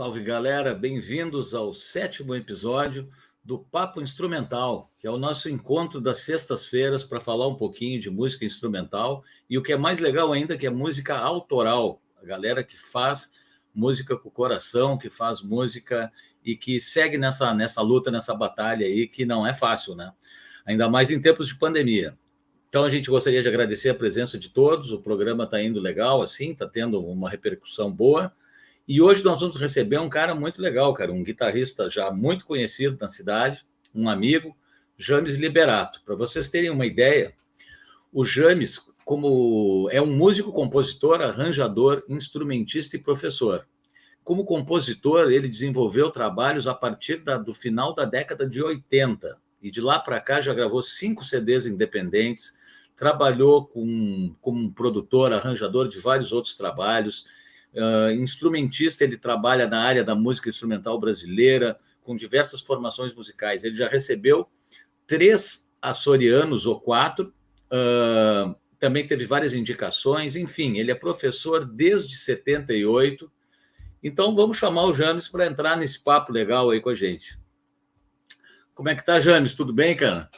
Salve galera, bem-vindos ao sétimo episódio do Papo Instrumental, que é o nosso encontro das sextas-feiras para falar um pouquinho de música instrumental e o que é mais legal ainda, que é música autoral, a galera que faz música com o coração, que faz música e que segue nessa, nessa luta, nessa batalha aí, que não é fácil, né? Ainda mais em tempos de pandemia. Então a gente gostaria de agradecer a presença de todos, o programa está indo legal, assim, está tendo uma repercussão boa. E hoje nós vamos receber um cara muito legal, cara, um guitarrista já muito conhecido na cidade, um amigo, James Liberato. Para vocês terem uma ideia, o James, como é um músico, compositor, arranjador, instrumentista e professor. Como compositor, ele desenvolveu trabalhos a partir da, do final da década de 80 e de lá para cá já gravou cinco CDs independentes, trabalhou com, como produtor, arranjador de vários outros trabalhos Uh, instrumentista, ele trabalha na área da música instrumental brasileira, com diversas formações musicais. Ele já recebeu três açorianos ou quatro, uh, também teve várias indicações, enfim, ele é professor desde 78. Então vamos chamar o James para entrar nesse papo legal aí com a gente. Como é que tá, James? Tudo bem, cara?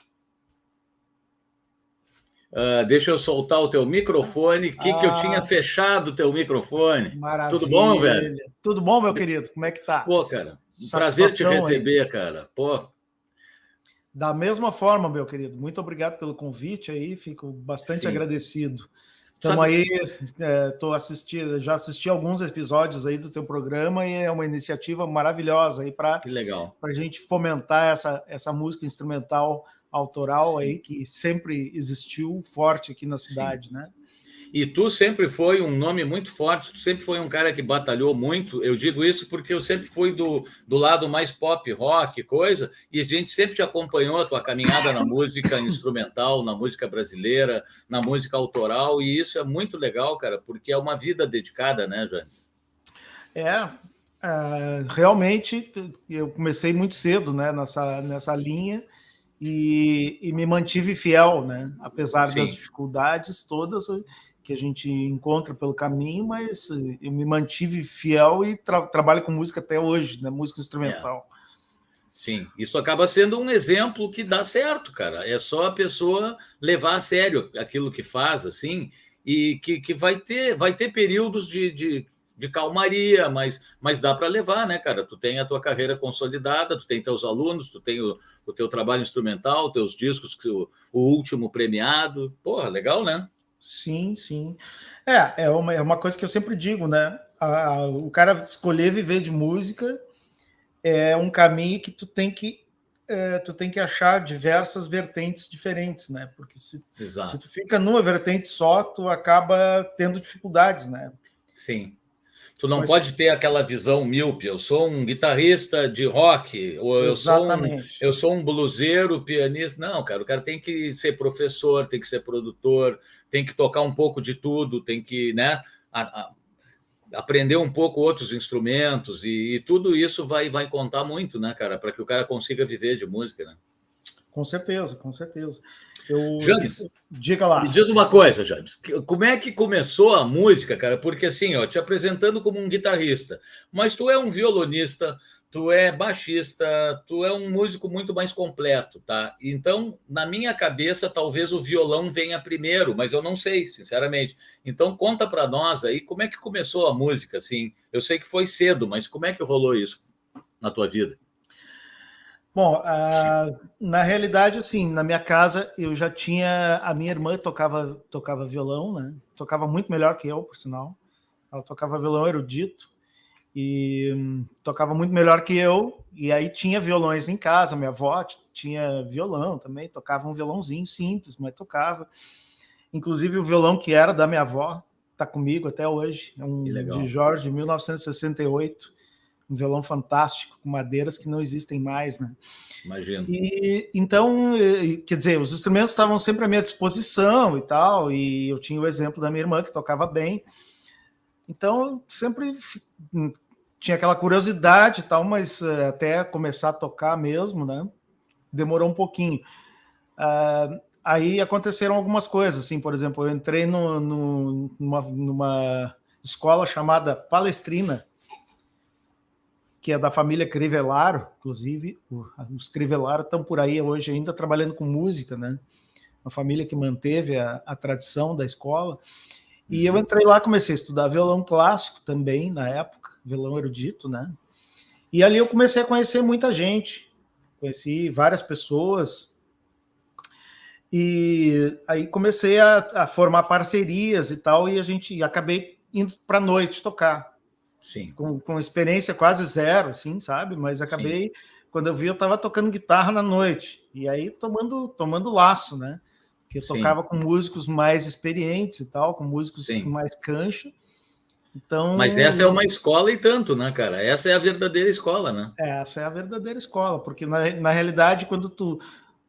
Uh, deixa eu soltar o teu microfone. Que ah, que eu tinha ah. fechado o teu microfone? Maravilha. Tudo bom, velho? Tudo bom, meu querido? Como é que tá? Pô, cara, um prazer te receber, aí. cara. Pô. Da mesma forma, meu querido. Muito obrigado pelo convite aí. Fico bastante Sim. agradecido. Estamos aí, estou é, assistindo, já assisti alguns episódios aí do teu programa e é uma iniciativa maravilhosa aí para a gente fomentar essa, essa música instrumental autoral Sim. aí que sempre existiu forte aqui na cidade, Sim. né? E tu sempre foi um nome muito forte, tu sempre foi um cara que batalhou muito. Eu digo isso porque eu sempre fui do, do lado mais pop, rock, coisa, e a gente sempre te acompanhou a tua caminhada na música instrumental, na música brasileira, na música autoral, e isso é muito legal, cara, porque é uma vida dedicada, né, Janes? É, é realmente eu comecei muito cedo né, nessa, nessa linha e, e me mantive fiel, né? Apesar Sim. das dificuldades todas que a gente encontra pelo caminho, mas eu me mantive fiel e tra trabalho com música até hoje, né? Música instrumental. É. Sim, isso acaba sendo um exemplo que dá certo, cara. É só a pessoa levar a sério aquilo que faz, assim, e que, que vai ter vai ter períodos de, de de calmaria, mas, mas dá para levar, né, cara? Tu tem a tua carreira consolidada, tu tem teus alunos, tu tem o, o teu trabalho instrumental, teus discos, o, o último premiado. Porra, legal, né? Sim, sim. É, é uma, é uma coisa que eu sempre digo, né? A, a, o cara escolher viver de música é um caminho que tu tem que é, tu tem que achar diversas vertentes diferentes, né? Porque se, se tu fica numa vertente só, tu acaba tendo dificuldades, né? Sim. Tu não Mas... pode ter aquela visão míope. Eu sou um guitarrista de rock, ou eu sou, um, eu sou um bluseiro, pianista. Não, cara, o cara tem que ser professor, tem que ser produtor, tem que tocar um pouco de tudo, tem que, né, a, a, aprender um pouco outros instrumentos, e, e, tudo isso vai, vai contar muito, né, cara, para que o cara consiga viver de música, né? Com certeza, com certeza. Eu... James, diga lá. Me diz uma coisa, James. Como é que começou a música, cara? Porque assim, ó, te apresentando como um guitarrista, mas tu é um violonista, tu é baixista, tu é um músico muito mais completo, tá? Então, na minha cabeça, talvez o violão venha primeiro, mas eu não sei, sinceramente. Então, conta para nós aí como é que começou a música, assim. Eu sei que foi cedo, mas como é que rolou isso na tua vida? Bom, uh, na realidade, assim, na minha casa eu já tinha. A minha irmã tocava, tocava violão, né? Tocava muito melhor que eu, por sinal. Ela tocava violão erudito e um, tocava muito melhor que eu. E aí tinha violões em casa. Minha avó tinha violão também, tocava um violãozinho simples, mas tocava. Inclusive o violão que era da minha avó está comigo até hoje. É um de Jorge, de 1968 um violão fantástico com madeiras que não existem mais, né? Imagino. E então, quer dizer, os instrumentos estavam sempre à minha disposição e tal, e eu tinha o exemplo da minha irmã que tocava bem. Então, eu sempre tinha aquela curiosidade e tal, mas eh, até começar a tocar mesmo, né? Demorou um pouquinho. Uh, aí aconteceram algumas coisas, assim, por exemplo, eu entrei no, no, numa, numa escola chamada Palestrina, que é da família Crivellaro, inclusive, os Crivellaro estão por aí hoje ainda trabalhando com música, né? Uma família que manteve a, a tradição da escola. E eu entrei lá, comecei a estudar violão clássico também, na época, violão erudito, né? E ali eu comecei a conhecer muita gente, conheci várias pessoas, e aí comecei a, a formar parcerias e tal, e a gente e acabei indo para a noite tocar. Sim. Com, com experiência quase zero, assim, sabe? Mas acabei, Sim. quando eu vi, eu estava tocando guitarra na noite. E aí tomando, tomando laço, né? Que eu Sim. tocava com músicos mais experientes e tal, com músicos Sim. com mais cancha. Então, Mas essa é uma escola e tanto, né, cara? Essa é a verdadeira escola, né? Essa é a verdadeira escola, porque na, na realidade, quando tu,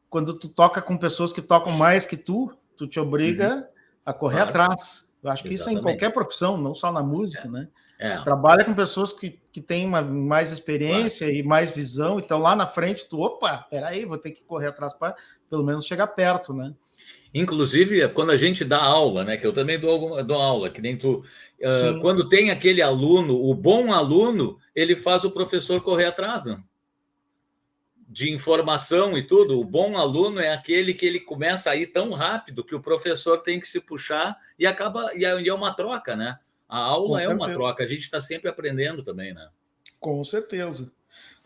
quando tu toca com pessoas que tocam mais que tu, tu te obriga uhum. a correr claro. atrás. Eu acho que Exatamente. isso é em qualquer profissão, não só na música, é. né? É. trabalha com pessoas que, que têm uma, mais experiência claro. e mais visão, então lá na frente tu, opa, peraí, vou ter que correr atrás para pelo menos chegar perto, né? Inclusive, quando a gente dá aula, né? Que eu também dou, dou aula, que nem tu. Uh, quando tem aquele aluno, o bom aluno, ele faz o professor correr atrás, né? de informação e tudo, o bom aluno é aquele que ele começa a ir tão rápido que o professor tem que se puxar e acaba e é, é uma troca, né? A aula é uma troca, a gente está sempre aprendendo também, né? Com certeza.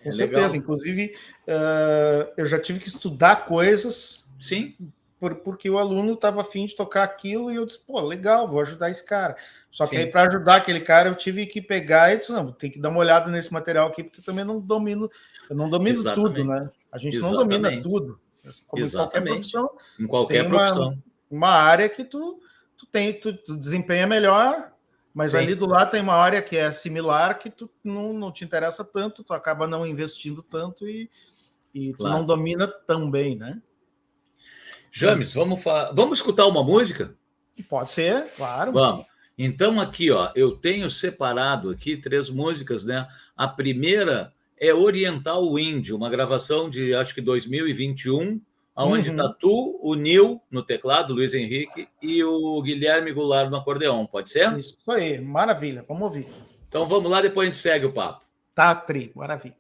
Com é certeza. Legal. Inclusive, uh, eu já tive que estudar coisas. Sim. Por, porque o aluno estava afim de tocar aquilo e eu disse, pô, legal, vou ajudar esse cara. Só Sim. que aí, para ajudar aquele cara, eu tive que pegar e disse, não, tem que dar uma olhada nesse material aqui, porque também não domino, eu não domino Exatamente. tudo, né? A gente Exatamente. não domina tudo. Como Exatamente. em qualquer profissão. Em qualquer profissão. Uma, uma, área que tu, tu tem, tu, tu desempenha melhor, mas Sim. ali do lado tem uma área que é similar que tu não, não te interessa tanto, tu acaba não investindo tanto e, e tu claro. não domina tão bem, né? James, vamos, vamos escutar uma música? Pode ser, claro. Vamos. Então, aqui, ó, eu tenho separado aqui três músicas, né? A primeira é Oriental Wind, uma gravação de acho que 2021, onde está uhum. tu, o Nil no teclado, Luiz Henrique, e o Guilherme Goulart no acordeão. Pode ser? Isso aí, maravilha. Vamos ouvir. Então vamos lá, depois a gente segue o papo. Tá, Tri, maravilha.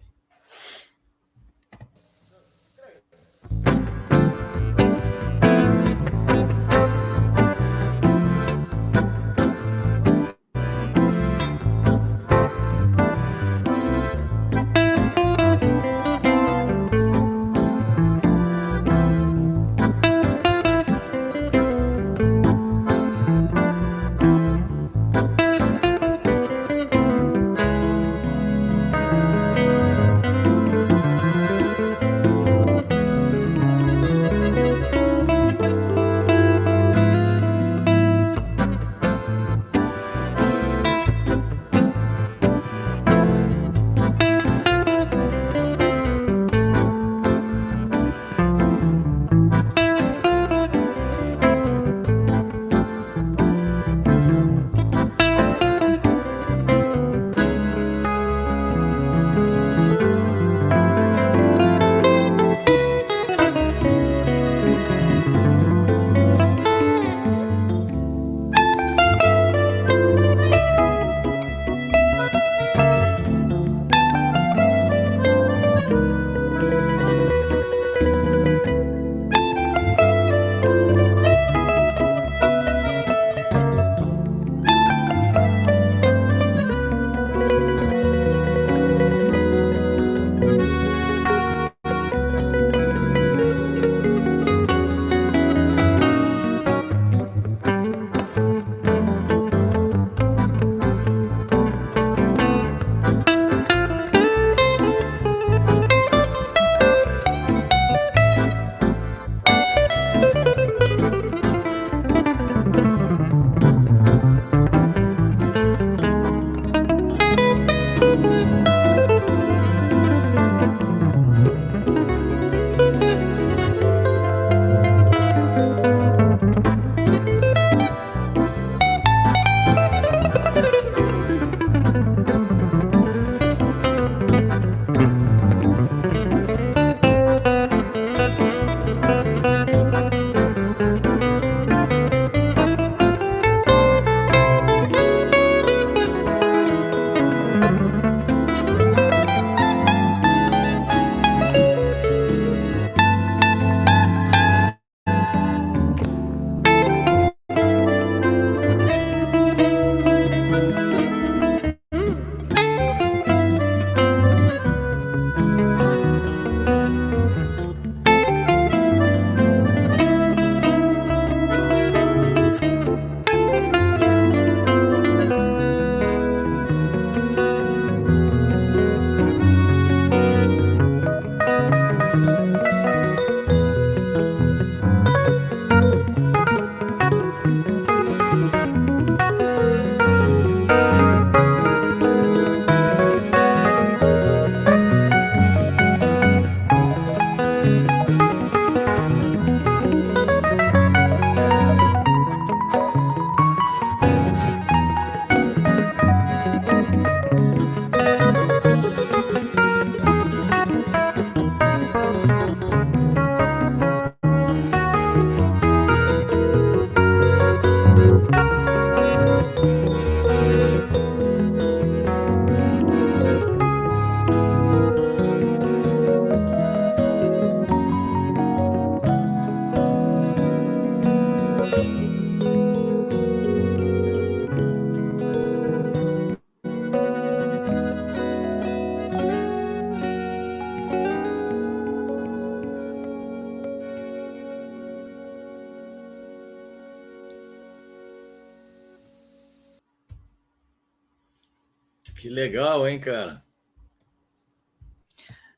Legal, hein, cara?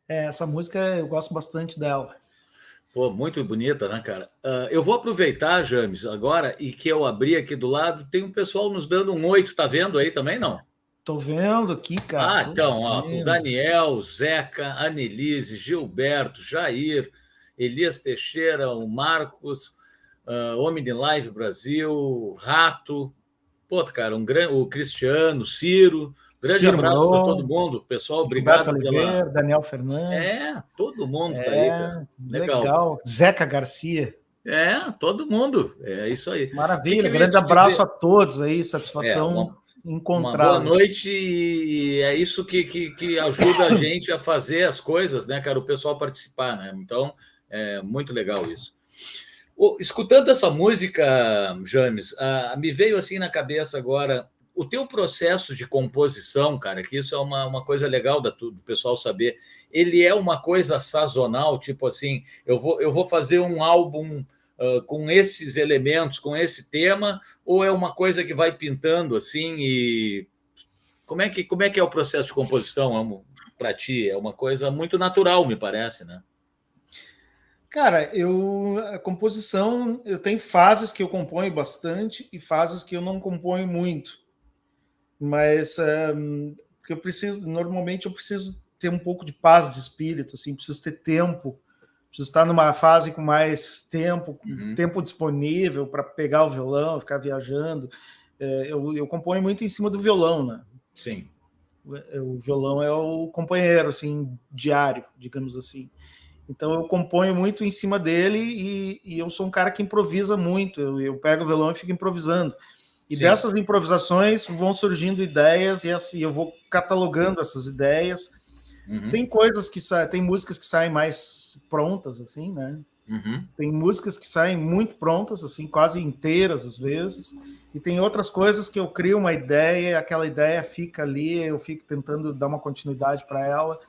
É, essa música eu gosto bastante dela. Pô, muito bonita, né, cara? Uh, eu vou aproveitar, James, agora, e que eu abri aqui do lado, tem um pessoal nos dando um oito, tá vendo aí também, não? Tô vendo aqui, cara. Ah, então, ó, o Daniel, Zeca, Anelise, Gilberto, Jair, Elias Teixeira, o Marcos, uh, Homem de Live Brasil, Rato, pô, cara, um grande, o Cristiano, Ciro, grande Ciro abraço para todo mundo, pessoal, obrigado Oliveira, pela... Daniel Fernandes. É, todo mundo é, tá aí, cara. Legal. legal. Zeca Garcia. É, todo mundo, é isso aí. Maravilha, grande abraço dizer... a todos aí, satisfação. É, uma encontrar. Boa noite e é isso que, que, que, ajuda a gente a fazer as coisas, né, cara? O pessoal participar, né? Então, é muito legal isso. escutando essa música, James, me veio assim na cabeça agora o teu processo de composição, cara, que isso é uma, uma coisa legal da, do pessoal saber. Ele é uma coisa sazonal, tipo assim, eu vou, eu vou fazer um álbum uh, com esses elementos, com esse tema, ou é uma coisa que vai pintando assim e como é que como é que é o processo de composição para ti? É uma coisa muito natural, me parece, né? Cara, eu a composição, eu tenho fases que eu componho bastante e fases que eu não componho muito. Mas um, eu preciso, normalmente eu preciso ter um pouco de paz de espírito, assim, preciso ter tempo Preciso estar numa fase com mais tempo, uhum. tempo disponível para pegar o violão, ficar viajando. É, eu, eu componho muito em cima do violão, né? Sim. O, o violão é o companheiro, assim, diário, digamos assim. Então eu componho muito em cima dele e, e eu sou um cara que improvisa muito. Eu, eu, pego o violão e fico improvisando. E Sim. dessas improvisações vão surgindo ideias e assim eu vou catalogando essas ideias Uhum. Tem coisas que saem, tem músicas que saem mais prontas, assim, né? Uhum. Tem músicas que saem muito prontas, assim, quase inteiras às vezes, e tem outras coisas que eu crio uma ideia, aquela ideia fica ali, eu fico tentando dar uma continuidade para ela.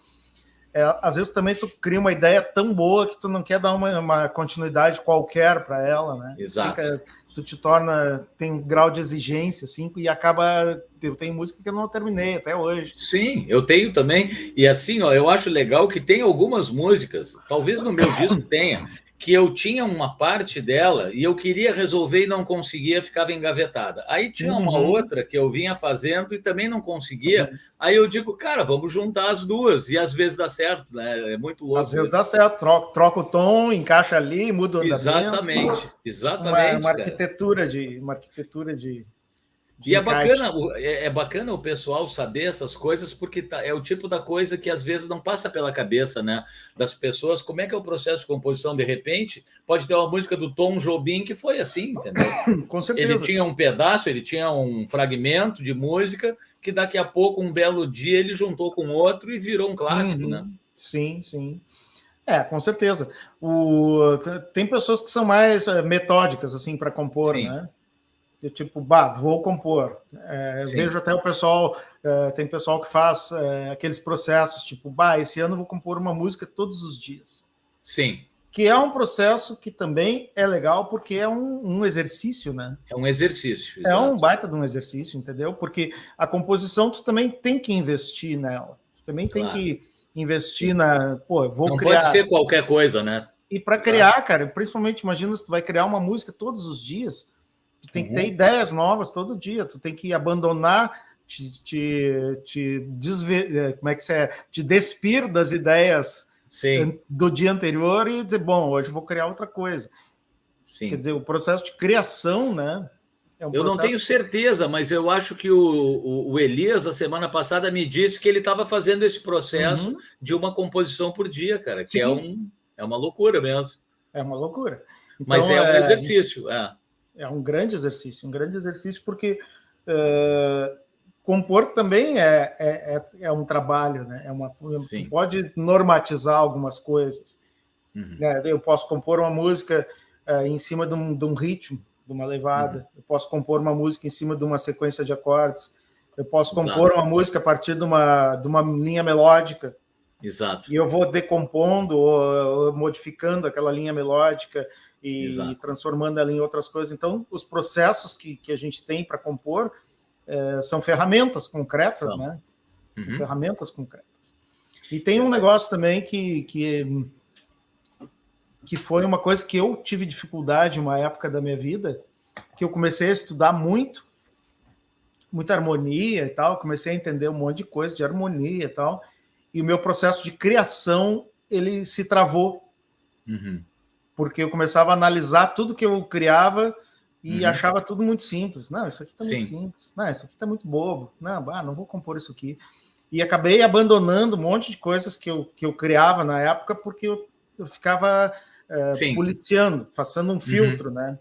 É, às vezes também tu cria uma ideia tão boa que tu não quer dar uma, uma continuidade qualquer para ela, né? Exato. Fica, tu te torna, tem um grau de exigência, assim, e acaba. Eu tenho música que eu não terminei até hoje. Sim, eu tenho também. E assim, ó, eu acho legal que tem algumas músicas, talvez no meu disco tenha, que eu tinha uma parte dela e eu queria resolver e não conseguia, ficava engavetada. Aí tinha uma uhum. outra que eu vinha fazendo e também não conseguia. Uhum. Aí eu digo, cara, vamos juntar as duas. E às vezes dá certo, né? É muito louco. Às vezes dá certo, troca, troca o tom, encaixa ali, muda o andamento. Exatamente, exatamente. Uma, uma arquitetura de uma arquitetura de e é bacana, é, é, bacana o pessoal saber essas coisas, porque tá, é o tipo da coisa que às vezes não passa pela cabeça né, das pessoas. Como é que é o processo de composição? De repente, pode ter uma música do Tom Jobim que foi assim, entendeu? Com certeza. Ele tinha um pedaço, ele tinha um fragmento de música que daqui a pouco, um belo dia, ele juntou com outro e virou um clássico, uhum. né? Sim, sim. É, com certeza. O, tem pessoas que são mais eh, metódicas assim para compor, sim. né? De tipo, bah, vou compor. É, vejo até o pessoal, é, tem pessoal que faz é, aqueles processos, tipo, bah, esse ano vou compor uma música todos os dias. Sim. Que é um processo que também é legal, porque é um, um exercício, né? É um exercício. Exato. É um baita de um exercício, entendeu? Porque a composição tu também tem que investir nela. Tu também claro. tem que investir na. Pô, vou Não criar. pode ser qualquer coisa, né? E para criar, cara, principalmente imagina se tu vai criar uma música todos os dias Tu tem que ter uhum. ideias novas todo dia, tu tem que abandonar, te, te, te desver, é, como é que é? Te despir das ideias Sim. do dia anterior e dizer, bom, hoje eu vou criar outra coisa. Sim. Quer dizer, o processo de criação, né? É um eu processo... não tenho certeza, mas eu acho que o, o, o, Elias, a semana passada, me disse que ele estava fazendo esse processo uhum. de uma composição por dia, cara, que é, um, é uma loucura mesmo. É uma loucura. Então, mas é, é um exercício. É é um grande exercício, um grande exercício, porque uh, compor também é, é, é, é, um trabalho, né? É uma, pode normatizar algumas coisas. Uhum. Né? Eu posso compor uma música uh, em cima de um, de um, ritmo, de uma levada. Uhum. Eu posso compor uma música em cima de uma sequência de acordes. Eu posso compor Exato. uma música a partir de uma, de uma linha melódica. Exato. E eu vou decompondo ou, ou modificando aquela linha melódica e, e, transformando ela em outras coisas. Então, os processos que, que a gente tem para compor é, são ferramentas concretas, são. né? uhum. são ferramentas concretas. E tem um negócio também que, que, que foi uma coisa que eu tive dificuldade uma época da minha vida, que eu comecei a estudar muito, muita harmonia e tal, comecei a entender um monte de coisa de harmonia e tal, e o meu processo de criação ele se travou. Uhum. Porque eu começava a analisar tudo que eu criava e uhum. achava tudo muito simples. Não, isso aqui está muito simples. Não, isso aqui está muito bobo. Não, ah, não vou compor isso aqui. E acabei abandonando um monte de coisas que eu, que eu criava na época porque eu, eu ficava uh, policiando, fazendo um uhum. filtro, né?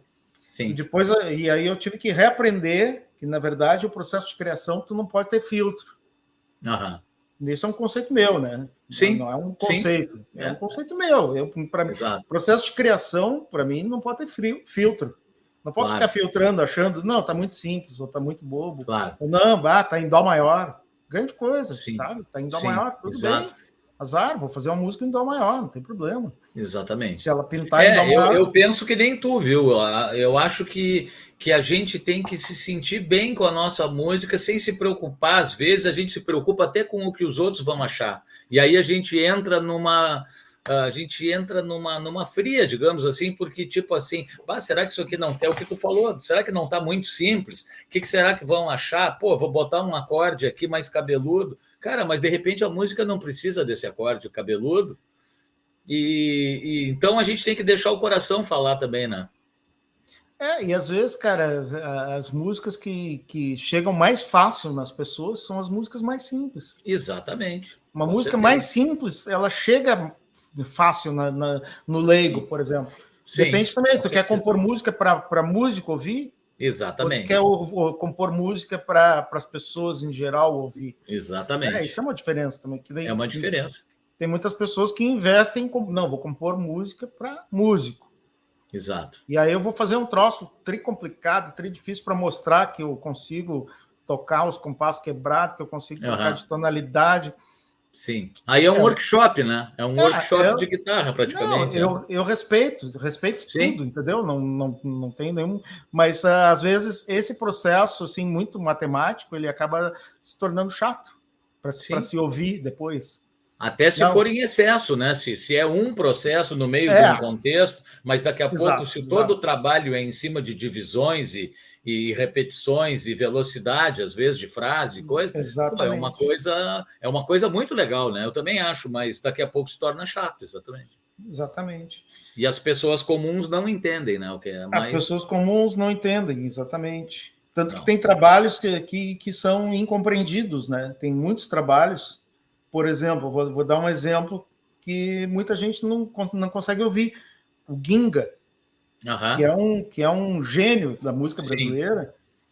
Sim. E depois, e aí eu tive que reaprender que, na verdade, o processo de criação tu não pode ter filtro. Uhum. Isso é um conceito meu, né? Sim. Não é um conceito. Sim. É, é um conceito meu. Eu, para mim, processo de criação, para mim, não pode ter frio, filtro. Não posso claro. ficar filtrando, achando, não, tá muito simples, ou tá muito bobo. Claro. Ou não, ah, tá em dó maior. Grande coisa, Sim. sabe? Tá em dó Sim. maior, tudo Exato. bem. Azar, vou fazer uma música em dó maior, não tem problema. Exatamente. Se ela pintar é, em dó maior. Eu, eu penso que nem tu, viu? Eu acho que que a gente tem que se sentir bem com a nossa música sem se preocupar. Às vezes a gente se preocupa até com o que os outros vão achar. E aí a gente entra numa a gente entra numa, numa fria, digamos assim, porque tipo assim, ah, será que isso aqui não é o que tu falou? Será que não está muito simples? O que, que será que vão achar? Pô, vou botar um acorde aqui mais cabeludo. Cara, mas de repente a música não precisa desse acorde cabeludo. E, e então a gente tem que deixar o coração falar também, né? É, e às vezes, cara, as músicas que, que chegam mais fácil nas pessoas são as músicas mais simples. Exatamente. Uma Com música certeza. mais simples, ela chega fácil na, na no leigo, por exemplo. Sim, Depende também, tu certeza. quer compor música para músico ouvir? Exatamente. Ou tu quer ou, ou, compor música para as pessoas em geral ouvir? Exatamente. É, isso é uma diferença também. Que daí, é uma diferença. Tem muitas pessoas que investem em. Não, vou compor música para músico. Exato. E aí eu vou fazer um troço tri complicado, tri difícil para mostrar que eu consigo tocar os compassos quebrados, que eu consigo uhum. tocar de tonalidade. Sim. Aí é um é. workshop, né? É um é, workshop eu, de guitarra, praticamente. Não, eu, eu respeito, respeito Sim. tudo, entendeu? Não, não, não tem nenhum. Mas uh, às vezes esse processo, assim, muito matemático, ele acaba se tornando chato para se ouvir depois. Até se não. for em excesso, né? Se, se é um processo no meio é. de um contexto, mas daqui a exato, pouco, se exato. todo o trabalho é em cima de divisões e, e repetições e velocidade, às vezes, de frase e coisa, é uma coisa, é uma coisa muito legal, né? Eu também acho, mas daqui a pouco se torna chato, exatamente. Exatamente. E as pessoas comuns não entendem, né? O que é mais... As pessoas comuns não entendem, exatamente. Tanto não. que tem trabalhos que, que, que são incompreendidos, né? Tem muitos trabalhos por exemplo, vou, vou dar um exemplo que muita gente não, não consegue ouvir. O Ginga, uhum. que, é um, que é um gênio da música brasileira.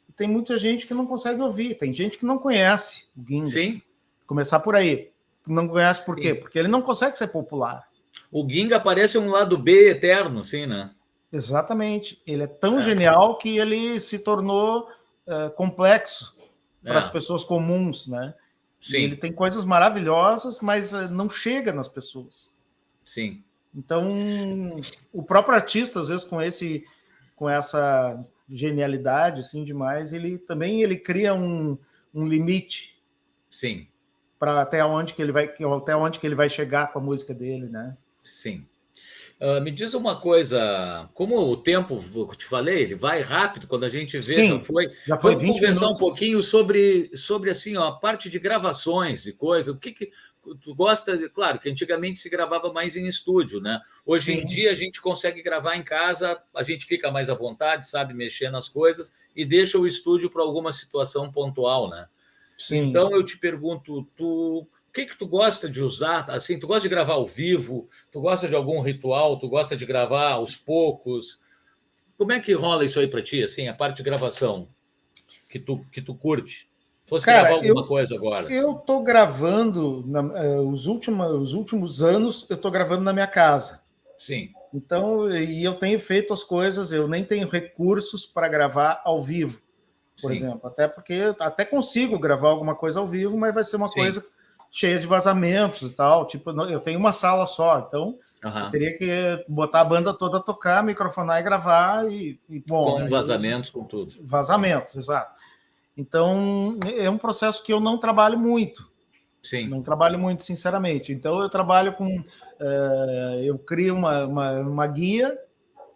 Sim. Tem muita gente que não consegue ouvir. Tem gente que não conhece o Ginga. Sim. Começar por aí. Não conhece por quê? Porque ele não consegue ser popular. O Ginga parece um lado B eterno, sim, né? Exatamente. Ele é tão é. genial que ele se tornou uh, complexo para é. as pessoas comuns, né? Sim. Ele tem coisas maravilhosas, mas eh, não chega nas pessoas. Sim. Então, o próprio artista, às vezes, com esse com essa genialidade assim demais, ele também ele cria um, um limite. Sim. Para até onde que ele vai até onde que ele vai chegar com a música dele, né? Sim. Uh, me diz uma coisa, como o tempo, eu te falei, ele vai rápido, quando a gente vê, Sim, já foi. Já foi Vamos conversar minutos. um pouquinho sobre, sobre assim, ó, a parte de gravações e coisa. O que, que tu gosta? Claro que antigamente se gravava mais em estúdio, né? Hoje Sim. em dia a gente consegue gravar em casa, a gente fica mais à vontade, sabe mexer nas coisas e deixa o estúdio para alguma situação pontual, né? Sim. Então eu te pergunto, tu que que tu gosta de usar? Assim, tu gosta de gravar ao vivo? Tu gosta de algum ritual? Tu gosta de gravar aos poucos? Como é que rola isso aí para ti, assim, a parte de gravação que tu que tu curte? Fosse Cara, gravar alguma eu, coisa agora? Eu tô gravando na, uh, os últimos os últimos anos, eu tô gravando na minha casa. Sim. Então, e eu tenho feito as coisas, eu nem tenho recursos para gravar ao vivo, por Sim. exemplo. Até porque até consigo gravar alguma coisa ao vivo, mas vai ser uma Sim. coisa cheia de vazamentos e tal. Tipo, eu tenho uma sala só, então uhum. eu teria que botar a banda toda a tocar, microfonar e gravar e, e bom. Com vazamentos, com tudo. Vazamentos, exato. Então é um processo que eu não trabalho muito. Sim. Não trabalho muito, sinceramente. Então eu trabalho com. Uh, eu crio uma, uma, uma, guia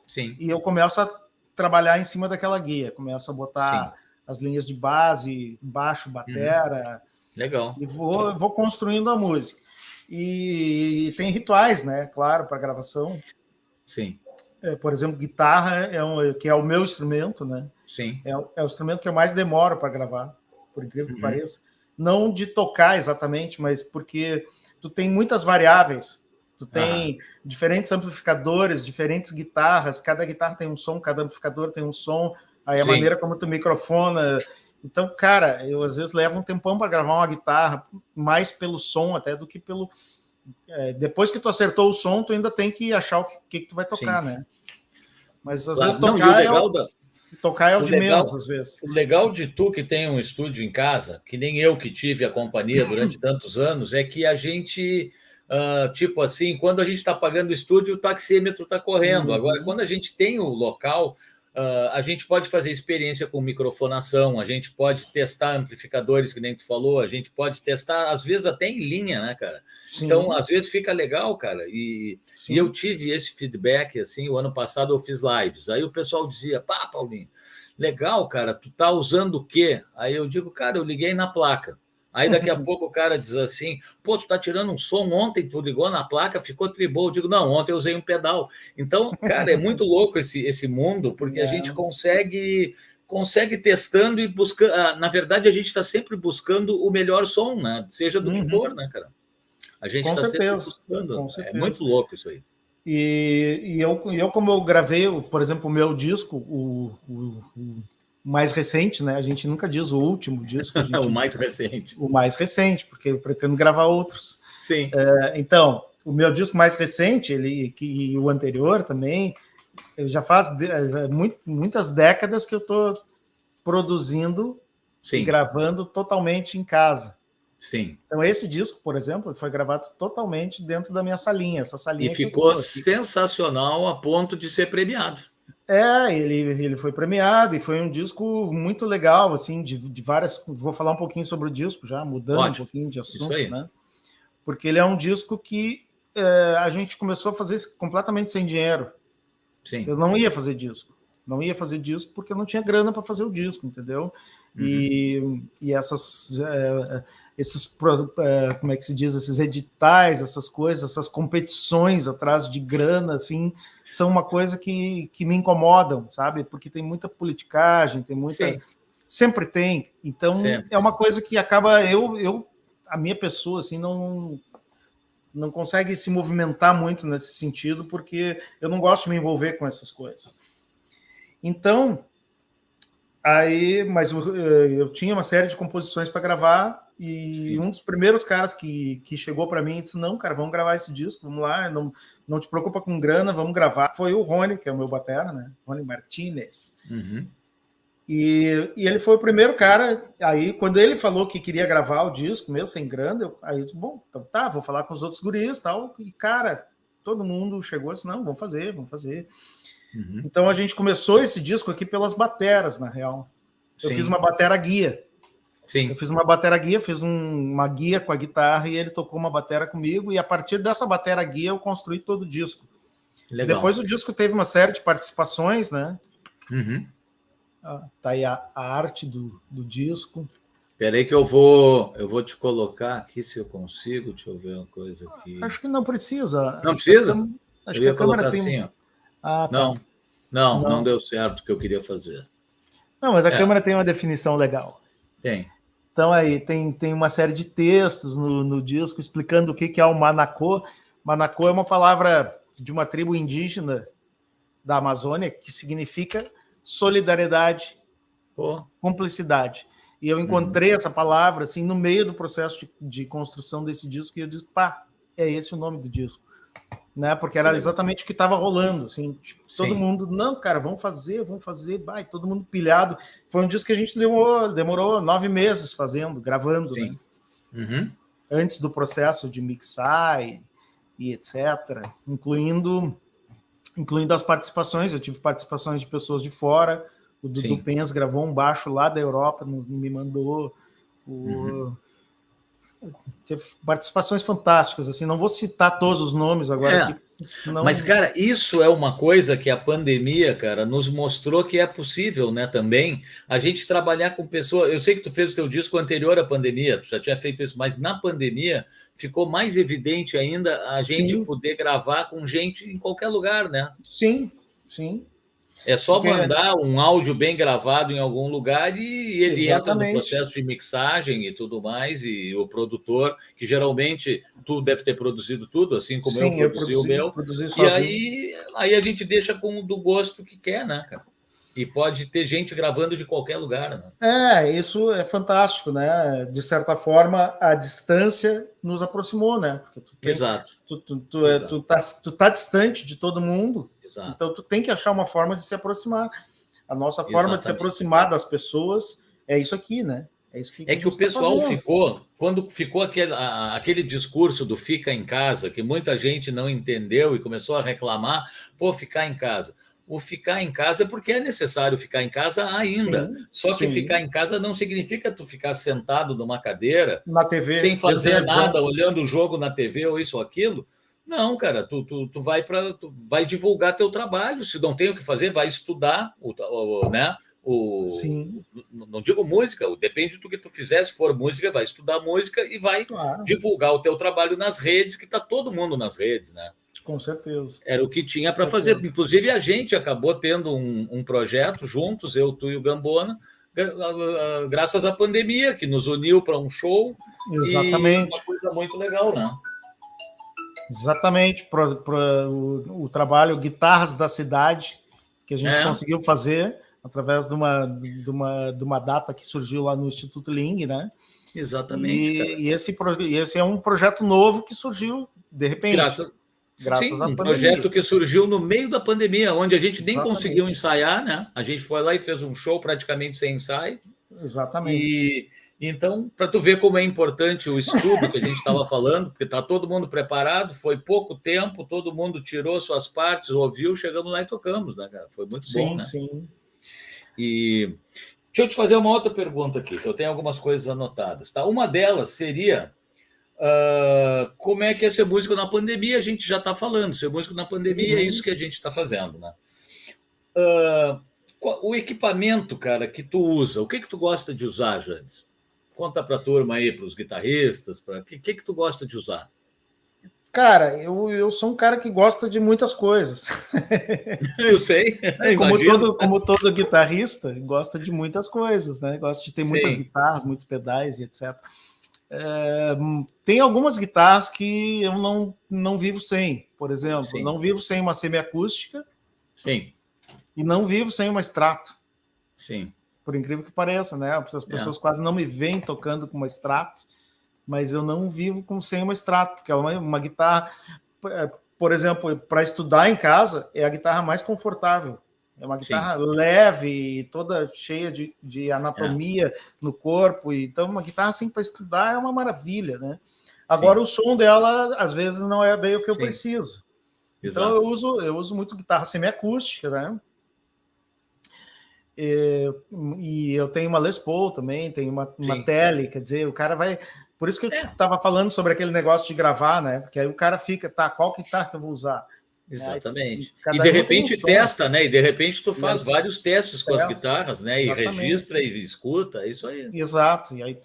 Sim. e eu começo a trabalhar em cima daquela guia. Começo a botar Sim. as linhas de base, baixo, batera. Uhum. Legal. E vou, vou construindo a música. E, e tem rituais, né? Claro, para gravação. Sim. É, por exemplo, guitarra é um, que é o meu instrumento, né? Sim. É, é o instrumento que eu mais demoro para gravar, por incrível que uhum. pareça não de tocar exatamente, mas porque tu tem muitas variáveis. Tu tem diferentes amplificadores, diferentes guitarras, cada guitarra tem um som, cada amplificador tem um som, aí a Sim. maneira como tu microfona. Então, cara, eu às vezes levo um tempão para gravar uma guitarra, mais pelo som até do que pelo. É, depois que tu acertou o som, tu ainda tem que achar o que, que, que tu vai tocar, Sim. né? Mas às vezes tocar. Não, legal é... da Tocar é o, o de legal, menos, às vezes. O legal de tu que tem um estúdio em casa, que nem eu que tive a companhia durante tantos anos, é que a gente, uh, tipo assim, quando a gente está pagando o estúdio, o taxímetro está correndo. Uhum. Agora, quando a gente tem o local, Uh, a gente pode fazer experiência com microfonação, a gente pode testar amplificadores, que nem tu falou, a gente pode testar, às vezes, até em linha, né, cara? Sim. Então, às vezes fica legal, cara. E, e, eu tive esse feedback, assim, o ano passado eu fiz lives. Aí o pessoal dizia, pá, Paulinho, legal, cara, tu tá usando o quê? Aí eu digo, cara, eu liguei na placa. Aí daqui a pouco o cara diz assim: pô, tu tá tirando um som ontem, tu ligou na placa, ficou tribou. Eu digo, não, ontem eu usei um pedal. Então, cara, é muito louco esse, esse mundo, porque é. a gente consegue consegue testando e buscando. Ah, na verdade, a gente está sempre buscando o melhor som, né? Seja do uhum. que for, né, cara? A gente está sempre buscando. É muito louco isso aí. E, e eu, eu, como eu gravei, por exemplo, o meu disco, o, o, o mais recente, né? A gente nunca diz o último disco. o mais recente. O mais recente, porque eu pretendo gravar outros. Sim. É, então, o meu disco mais recente, ele que o anterior também, eu já faz é, muito, muitas décadas que eu estou produzindo Sim. e gravando totalmente em casa. Sim. Então, esse disco, por exemplo, foi gravado totalmente dentro da minha salinha. Essa salinha e ficou sensacional a ponto de ser premiado. É, ele, ele foi premiado e foi um disco muito legal, assim, de, de várias. Vou falar um pouquinho sobre o disco já, mudando Ótimo. um pouquinho de assunto, né? Porque ele é um disco que é, a gente começou a fazer completamente sem dinheiro. Sim. Eu não ia fazer disco. Não ia fazer disco porque não tinha grana para fazer o disco, entendeu? Uhum. E, e essas. É, esses é, como é que se diz esses editais essas coisas essas competições atrás de grana assim são uma coisa que, que me incomodam sabe porque tem muita politicagem tem muita Sim. sempre tem então sempre. é uma coisa que acaba eu eu a minha pessoa assim não não consegue se movimentar muito nesse sentido porque eu não gosto de me envolver com essas coisas então aí mas eu, eu tinha uma série de composições para gravar e Sim. um dos primeiros caras que, que chegou para mim e disse: Não, cara, vamos gravar esse disco, vamos lá, não, não te preocupa com grana, vamos gravar. Foi o Rony, que é o meu batera, né? Rony Martinez. Uhum. E, e ele foi o primeiro cara. Aí, quando ele falou que queria gravar o disco, mesmo sem grana, eu, aí eu disse: Bom, então tá, vou falar com os outros guris tal. E, cara, todo mundo chegou e disse: Não, vamos fazer, vamos fazer. Uhum. Então a gente começou esse disco aqui pelas bateras, na real. Eu Sim. fiz uma batera guia. Sim. Eu fiz uma batera guia, fiz um, uma guia com a guitarra e ele tocou uma batera comigo. E a partir dessa batera guia eu construí todo o disco. Legal. Depois o disco teve uma série de participações, né? Uhum. Ah, tá aí a, a arte do, do disco. Peraí que eu vou, eu vou te colocar aqui se eu consigo. Deixa eu ver uma coisa aqui. Acho que não precisa. Não acho precisa? Que a, acho eu ia que a colocar tem... assim, ó. Ah, tá. não, não, não, não, deu certo o que eu queria fazer. Não, mas a é. câmera tem uma definição legal. Tem. Então aí tem, tem uma série de textos no, no disco explicando o que, que é o manacô. Manacô é uma palavra de uma tribo indígena da Amazônia que significa solidariedade, Pô. cumplicidade. E eu encontrei uhum. essa palavra assim no meio do processo de, de, construção desse disco e eu disse, pá, é esse o nome do disco né? Porque era exatamente o que estava rolando, assim, tipo, todo mundo, não, cara, vamos fazer, vamos fazer, vai, todo mundo pilhado. Foi um disco que a gente demorou, demorou nove meses fazendo, gravando, Sim. Né? Uhum. Antes do processo de mixar e, e, etc, incluindo incluindo as participações, eu tive participações de pessoas de fora, o Dudu Sim. Pens gravou um baixo lá da Europa, me mandou o uhum teve participações fantásticas, assim, não vou citar todos os nomes agora é, aqui, senão... Mas, cara, isso é uma coisa que a pandemia, cara, nos mostrou que é possível, né, também, a gente trabalhar com pessoas... Eu sei que tu fez o teu disco anterior à pandemia, tu já tinha feito isso, mas na pandemia ficou mais evidente ainda a gente sim. poder gravar com gente em qualquer lugar, né? Sim, sim. É só mandar um áudio bem gravado em algum lugar e ele Exatamente. entra no processo de mixagem e tudo mais, e o produtor, que geralmente tu deve ter produzido tudo, assim como Sim, eu produzi, eu produzi o meu. e aí, aí a gente deixa com do gosto que quer, né, cara? E pode ter gente gravando de qualquer lugar. Né? É, isso é fantástico, né? De certa forma, a distância nos aproximou, né? Porque tu tem, Exato. Tu, tu, tu, é, Exato. tu, tá, tu tá distante de todo mundo, Exato. Então, tu tem que achar uma forma de se aproximar. A nossa forma Exatamente. de se aproximar das pessoas é isso aqui, né? É, isso que, é que, que o tá pessoal tá ficou, quando ficou aquele, a, aquele discurso do fica em casa, que muita gente não entendeu e começou a reclamar, pô, ficar em casa. O ficar em casa é porque é necessário ficar em casa ainda. Sim, Só que sim. ficar em casa não significa tu ficar sentado numa cadeira, na TV, sem fazer nada, olhando o jogo na TV ou isso ou aquilo. Não, cara, tu, tu, tu vai para vai divulgar teu trabalho. Se não tem o que fazer, vai estudar, o, o né? O, Sim. Não digo música, depende do que tu fizer. Se for música, vai estudar música e vai claro. divulgar o teu trabalho nas redes, que está todo mundo nas redes, né? Com certeza. Era o que tinha para fazer. Inclusive, a gente acabou tendo um, um projeto juntos, eu, tu e o Gambona, graças à pandemia, que nos uniu para um show. Exatamente. uma coisa muito legal, né? Exatamente, para o, o, trabalho Guitarras da Cidade, que a gente é. conseguiu fazer através de uma, de, uma, de uma data que surgiu lá no Instituto Ling, né? Exatamente. E, e esse, e esse é um projeto novo que surgiu de repente. Graças, graças Sim, à um projeto que surgiu no meio da pandemia, onde a gente nem Exatamente. conseguiu ensaiar, né? A gente foi lá e fez um show praticamente sem ensaio. Exatamente. E então, para tu ver como é importante o estudo que a gente estava falando, porque está todo mundo preparado, foi pouco tempo, todo mundo tirou suas partes, ouviu, chegamos lá e tocamos, né, cara? Foi muito sim, bom, né? Sim, E deixa eu te fazer uma outra pergunta aqui, que eu tenho algumas coisas anotadas, tá? Uma delas seria uh, como é que é ser músico na pandemia? A gente já está falando, ser músico na pandemia é uhum. é isso que a gente está fazendo, né? Uh, o equipamento, cara, que tu usa, o que que tu gosta de usar, Jandes? Conta para a turma aí, para os guitarristas, para que, que que tu gosta de usar? Cara, eu, eu sou um cara que gosta de muitas coisas. eu sei. como, todo, como todo guitarrista, gosta de muitas coisas, né? Gosta de ter Sim. muitas guitarras, muitos pedais e etc. É, tem algumas guitarras que eu não, não vivo sem. Por exemplo, Sim. não vivo sem uma semiacústica. Sim. E não vivo sem uma extrato. Sim por incrível que pareça, né? As pessoas é. quase não me veem tocando com uma extrato, mas eu não vivo com sem uma extrato, porque ela é uma, uma guitarra, é, por exemplo, para estudar em casa, é a guitarra mais confortável. É uma guitarra Sim. leve, toda cheia de, de anatomia é. no corpo. Então, uma guitarra assim para estudar é uma maravilha, né? Agora, Sim. o som dela, às vezes, não é bem o que eu Sim. preciso. Exato. Então, eu uso, eu uso muito guitarra semiacústica, né? E, e eu tenho uma Les Paul também, tenho uma, uma tele, quer dizer, o cara vai. Por isso que eu estava é. falando sobre aquele negócio de gravar, né? Porque aí o cara fica, tá, qual guitarra que eu vou usar? Exatamente. e de repente um testa, né? E de repente tu faz vários testes com as guitarras, né? Exatamente. E registra e escuta, é isso aí. Exato. E aí,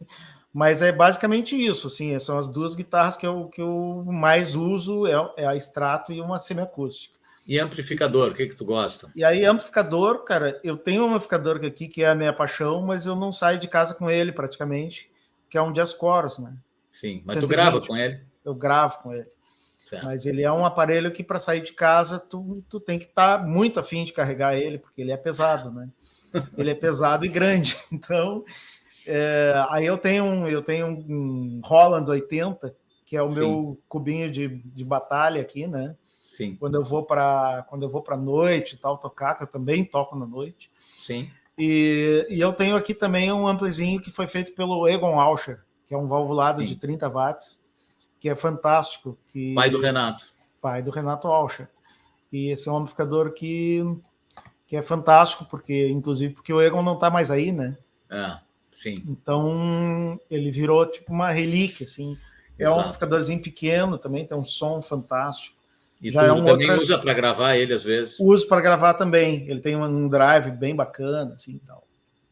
mas é basicamente isso, assim, são as duas guitarras que eu, que eu mais uso, é, é a extrato e uma semiacústica. E amplificador, o que, que tu gosta? E aí, amplificador, cara, eu tenho um amplificador aqui que é a minha paixão, mas eu não saio de casa com ele praticamente, que é um Jazz Chorus, né? Sim, mas 120, tu grava com ele? Eu gravo com ele. Certo. Mas ele é um aparelho que para sair de casa tu, tu tem que estar tá muito afim de carregar ele, porque ele é pesado, né? ele é pesado e grande. Então, é, aí eu tenho um, eu tenho um Roland 80, que é o Sim. meu cubinho de, de batalha aqui, né? Sim. Quando eu vou para quando eu vou para noite e tal tocar, que eu também toco na noite. Sim. E, e eu tenho aqui também um amplizinho que foi feito pelo Egon Auscher, que é um valvulado Sim. de 30 watts, que é fantástico. Que, pai do Renato. Pai do Renato Auscher. E esse é um amplificador que, que é fantástico, porque inclusive porque o Egon não está mais aí, né? É. Sim. Então ele virou tipo uma relíquia, assim. É Exato. um amplificadorzinho pequeno também, tem um som fantástico. E Já é um também outra... usa para gravar ele às vezes? Uso para gravar também. Ele tem um drive bem bacana, assim, tal.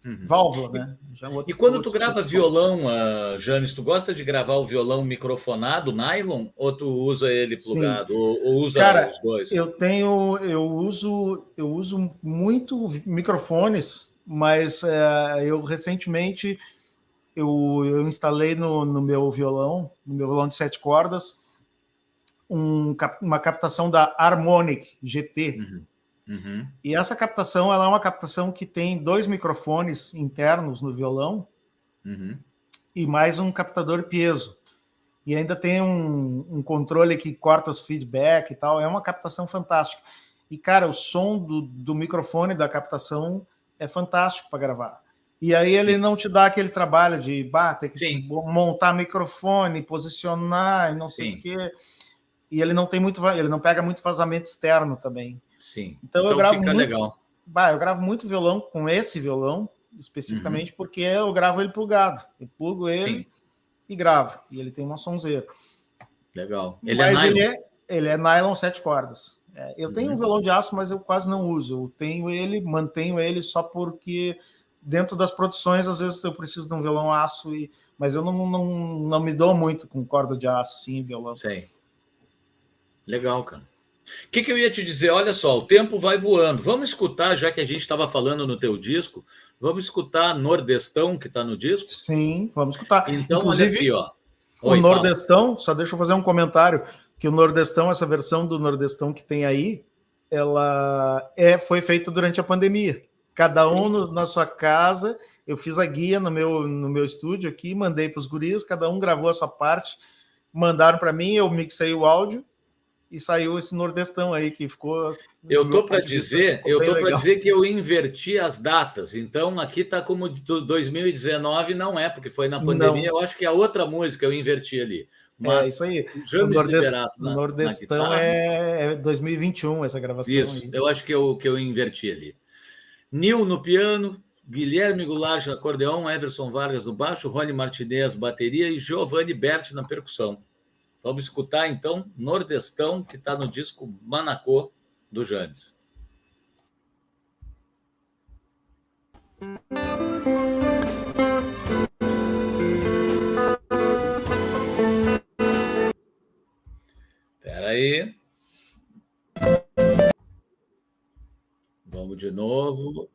Uhum. Válvula, né? Já outro, e quando tu grava violão, uh, Janes, tu gosta de gravar o violão microfonado, nylon, ou tu usa ele plugado, ou, ou, usa Cara, os dois? Eu tenho, eu uso, eu uso muito microfones, mas uh, eu recentemente eu, eu instalei no, no meu violão, no meu violão de sete cordas, um, uma captação da Harmonic GT. Uhum. Uhum. E essa captação ela é uma captação que tem dois microfones internos no violão uhum. e mais um captador piezo. E ainda tem um, um, controle que corta os feedback e tal. É uma captação fantástica. E, cara, o som do, do microfone da captação é fantástico para gravar. E aí ele não te dá aquele trabalho de bah, ter que Sim. montar microfone, posicionar e não sei o quê e ele não tem muito, ele não pega muito vazamento externo também. Sim. Então, então eu gravo muito, legal. Bah, eu gravo muito violão com esse violão especificamente uhum. porque eu gravo ele plugado. Eu plugo ele Sim. e gravo. E ele tem uma sonzeira. Legal. Ele é mas é ele é ele é nylon sete cordas. É, eu tenho uhum. um violão de aço, mas eu quase não uso. Eu tenho ele, mantenho ele só porque dentro das produções às vezes eu preciso de um violão aço e mas eu não, não, não me dou muito com corda de aço assim, violão. Sim. Legal, cara. O que, que, eu ia te dizer? Olha só, o tempo vai voando. Vamos escutar, já que a gente estava falando no teu disco, vamos escutar Nordestão, que está no disco? Sim, vamos escutar. Então, Inclusive, aqui, ó. Oi, o Nordestão, fala. só deixa eu fazer um comentário, que o Nordestão, essa versão do Nordestão que tem aí, ela é, foi feita durante a pandemia. Cada um no, na sua casa, eu fiz a guia no meu, no meu estúdio aqui, mandei para os guris, cada um gravou a sua parte, mandaram para mim, eu mixei o áudio, e saiu esse nordestão aí que ficou. Eu tô para dizer, eu tô para dizer que eu inverti as datas. Então aqui está como 2019 não é, porque foi na pandemia. Não. Eu acho que a outra música eu inverti ali. É Mas é isso aí. O Nordest... na, Nordestão na é 2021 essa gravação. Isso, aí. eu acho que eu, que eu inverti ali. Nil no piano, Guilherme Goulart no acordeão, Everson Vargas no baixo, Rony Martinez bateria e Giovanni Berti na percussão. Vamos escutar então Nordestão, que está no disco Manacô do James. Espera aí. Vamos de novo.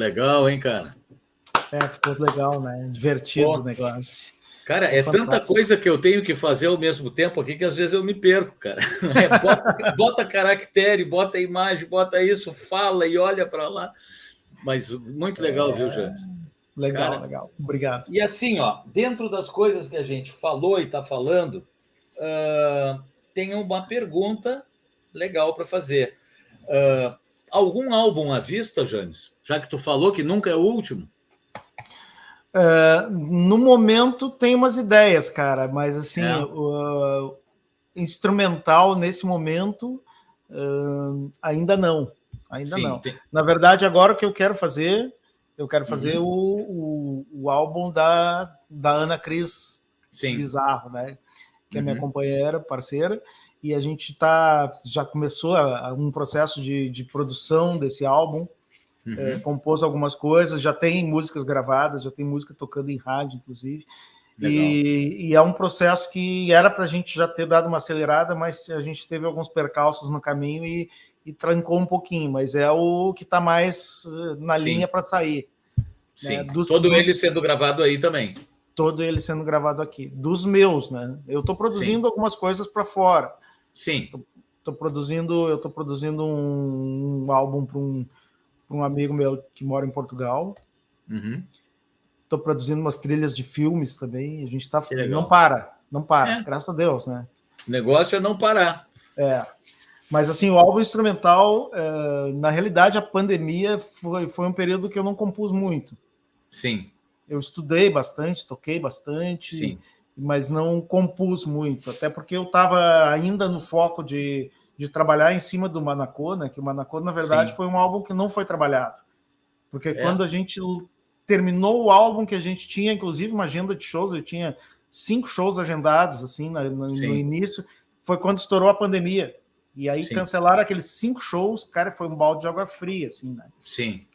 Legal, hein, cara? É, ficou legal, né? Divertido Pô. o negócio. Cara, é tanta coisa que eu tenho que fazer ao mesmo tempo aqui que às vezes eu me perco, cara. É, bota, bota caractere, bota imagem, bota isso, fala e olha para lá. Mas muito legal, é... viu, James? Legal, cara, legal. Obrigado. E assim, ó, dentro das coisas que a gente falou e está falando, uh, tem uma pergunta legal para fazer. Uh, algum álbum à vista, James? Já que tu falou que nunca é o último? Uh, no momento tem umas ideias, cara, mas assim, é. uh, instrumental nesse momento uh, ainda não. Ainda Sim, não. Tem... Na verdade, agora o que eu quero fazer, eu quero fazer uhum. o, o, o, álbum da, da Ana Cris Sim. Bizarro, né? Que é minha uhum. companheira, parceira, e a gente tá, já começou a, a um processo de, de produção desse álbum. Uhum. É, compôs algumas coisas, já tem músicas gravadas, já tem música tocando em rádio, inclusive. E, e, é um processo que era para a gente já ter dado uma acelerada, mas a gente teve alguns percalços no caminho e, e trancou um pouquinho, mas é o que está mais eh, na Sim. linha para sair. Né? Sim, né? dos, todo dos, ele sendo gravado aí também. Todo ele sendo gravado aqui. Dos meus, né? Eu estou produzindo Sim. algumas coisas para fora. Sim. Estou produzindo, eu estou produzindo um, um álbum para um um amigo meu que mora em Portugal. Estou uhum. produzindo umas trilhas de filmes também. A gente está não para, não para, é. graças a Deus, né? O negócio é não parar. É. Mas assim, o álbum instrumental, é, na realidade, a pandemia foi, foi um período que eu não compus muito. Sim. Eu estudei bastante, toquei bastante, Sim. Mas não compus muito, até porque eu estava ainda no foco de de trabalhar em cima do Manacô, né? Que o Manacô, na verdade, Sim. foi um álbum que não foi trabalhado. Porque é. quando a gente terminou o álbum que a gente tinha, inclusive, uma agenda de shows, eu tinha cinco shows agendados, assim, no, no início, foi quando estourou a pandemia. E aí Sim. cancelaram aqueles cinco shows, cara, foi um balde de água fria, assim, né? Sim.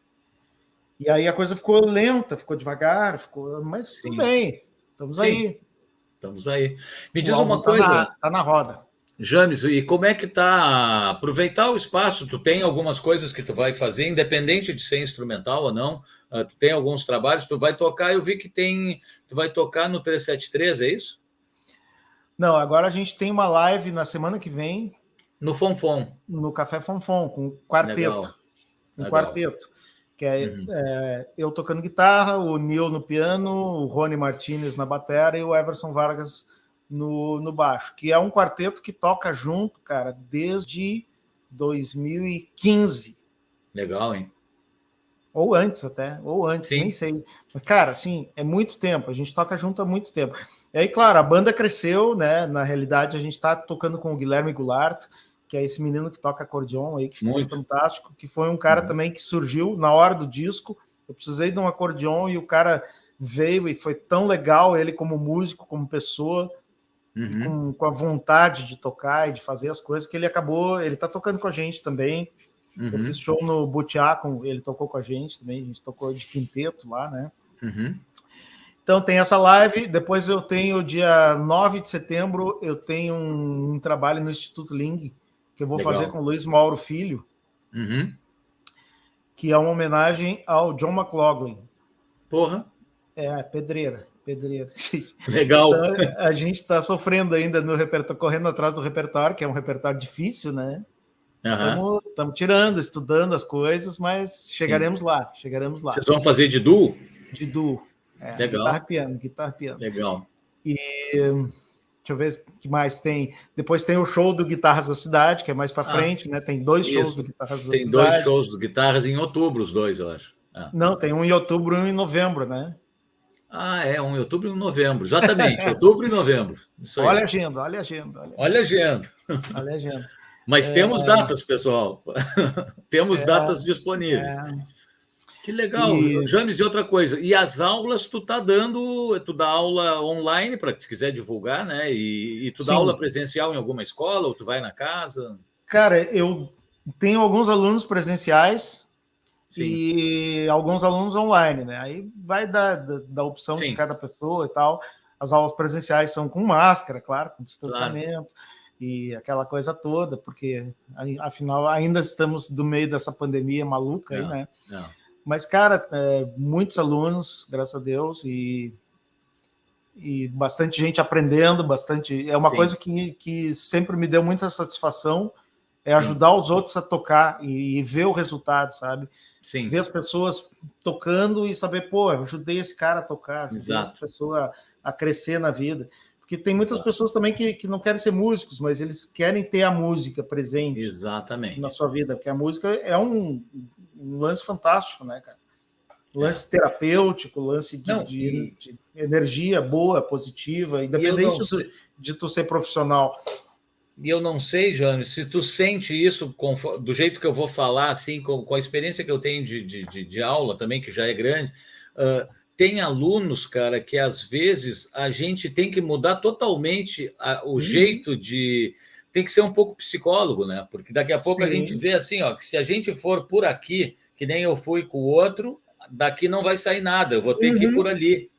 E aí a coisa ficou lenta, ficou devagar, ficou, mas Sim. tudo bem, estamos Sim. aí. Estamos aí. Me diz uma tá coisa. Na, tá na roda. James, e como é que tá aproveitar o espaço? Tu tem algumas coisas que tu vai fazer, independente de ser instrumental ou não. Uh, tu tem alguns trabalhos, tu vai tocar. Eu vi que tem, tu vai tocar no 373, é isso? Não, agora a gente tem uma live na semana que vem no Fonfon, no Café Fonfon com um quarteto, Legal. um Legal. quarteto que é, uhum. é, eu tocando guitarra, o Neil no piano, o Rony Martinez na bateria e o Everson Vargas no, no baixo, que é um quarteto que toca junto, cara, desde 2015. Legal, hein? Ou antes até, ou antes, Sim. nem sei. Mas, cara, assim, é muito tempo, a gente toca junto há muito tempo. E aí, claro, a banda cresceu, né? Na realidade, a gente está tocando com o Guilherme Goulart, que é esse menino que toca acordeon aí, que ficou fantástico, que foi um cara uhum. também que surgiu na hora do disco. Eu precisei de um acordeon e o cara veio e foi tão legal, ele como músico, como pessoa uhum. com, com, a vontade de tocar e de fazer as coisas, que ele acabou, ele tá tocando com a gente também. Uhum. Eu fiz show no Butiá, com, ele tocou com a gente também, a gente tocou de quinteto lá, né? Uhum. Então tem essa live, depois eu tenho dia 9 de setembro, eu tenho um, um trabalho no Instituto Ling, que eu vou Legal. fazer com o Luiz Mauro Filho, uhum. que é uma homenagem ao John McLaughlin. Porra! É, pedreira pedreiro. Legal. Então, a gente está sofrendo ainda no repertório, correndo atrás do repertório, que é um repertório difícil, né? Estamos uhum. tirando, estudando as coisas, mas chegaremos Sim. lá, chegaremos lá. Vocês vão fazer de duo? De duo. É, Legal. Guitarra piano, guitarra piano. Legal. E deixa eu ver o que mais tem. Depois tem o show do Guitarras da Cidade, que é mais para ah, frente, né? Tem dois isso. shows do Guitarras da tem Cidade. Tem dois shows do Guitarras em outubro, os dois, eu acho. Ah. Não, tem um em outubro e um em novembro, né? Ah, é, um outubro e um novembro, exatamente, outubro e novembro. Olha a agenda, olha a agenda. Olha, olha a agenda. Olha a agenda. Mas é... temos datas, pessoal. temos é... datas disponíveis. É... Que legal, e... James, e outra coisa, e as aulas tu tá dando, tu dá aula online para quem quiser divulgar, né? E, e tu dá Sim. aula presencial em alguma escola ou tu vai na casa? Cara, eu tenho alguns alunos presenciais, Sim. e alguns alunos online, né? Aí vai da, da, da opção Sim. de cada pessoa e tal. As aulas presenciais são com máscara, claro, com distanciamento claro. e aquela coisa toda, porque afinal ainda estamos no meio dessa pandemia maluca não, aí, né? Não. Mas, cara, é, muitos alunos, graças a Deus, e, e bastante gente aprendendo, bastante. É uma Sim. coisa que, que sempre me deu muita satisfação, é ajudar Sim. os outros a tocar e, e, ver o resultado, sabe? Sim. Ver as pessoas tocando e saber, pô, eu ajudei esse cara a tocar, ajudei Exato. essa pessoa a crescer na vida. Porque tem muitas Exato. pessoas também que, que não querem ser músicos, mas eles querem ter a música presente Exatamente. na sua vida, porque a música é um, um lance fantástico, né, cara? Lance terapêutico, lance de, não, e... de, energia boa, positiva, independente de, de tu ser profissional. E eu não sei, Jânio, se tu sente isso do jeito que eu vou falar, assim, com, com a experiência que eu tenho de, de, de, aula também, que já é grande, uh, tem alunos, cara, que às vezes a gente tem que mudar totalmente a, o hum. jeito de. Tem que ser um pouco psicólogo, né? Porque daqui a pouco Sim. a gente vê assim, ó, que se a gente for por aqui, que nem eu fui com o outro, daqui não vai sair nada, eu vou ter uhum. que ir uhum. por ali.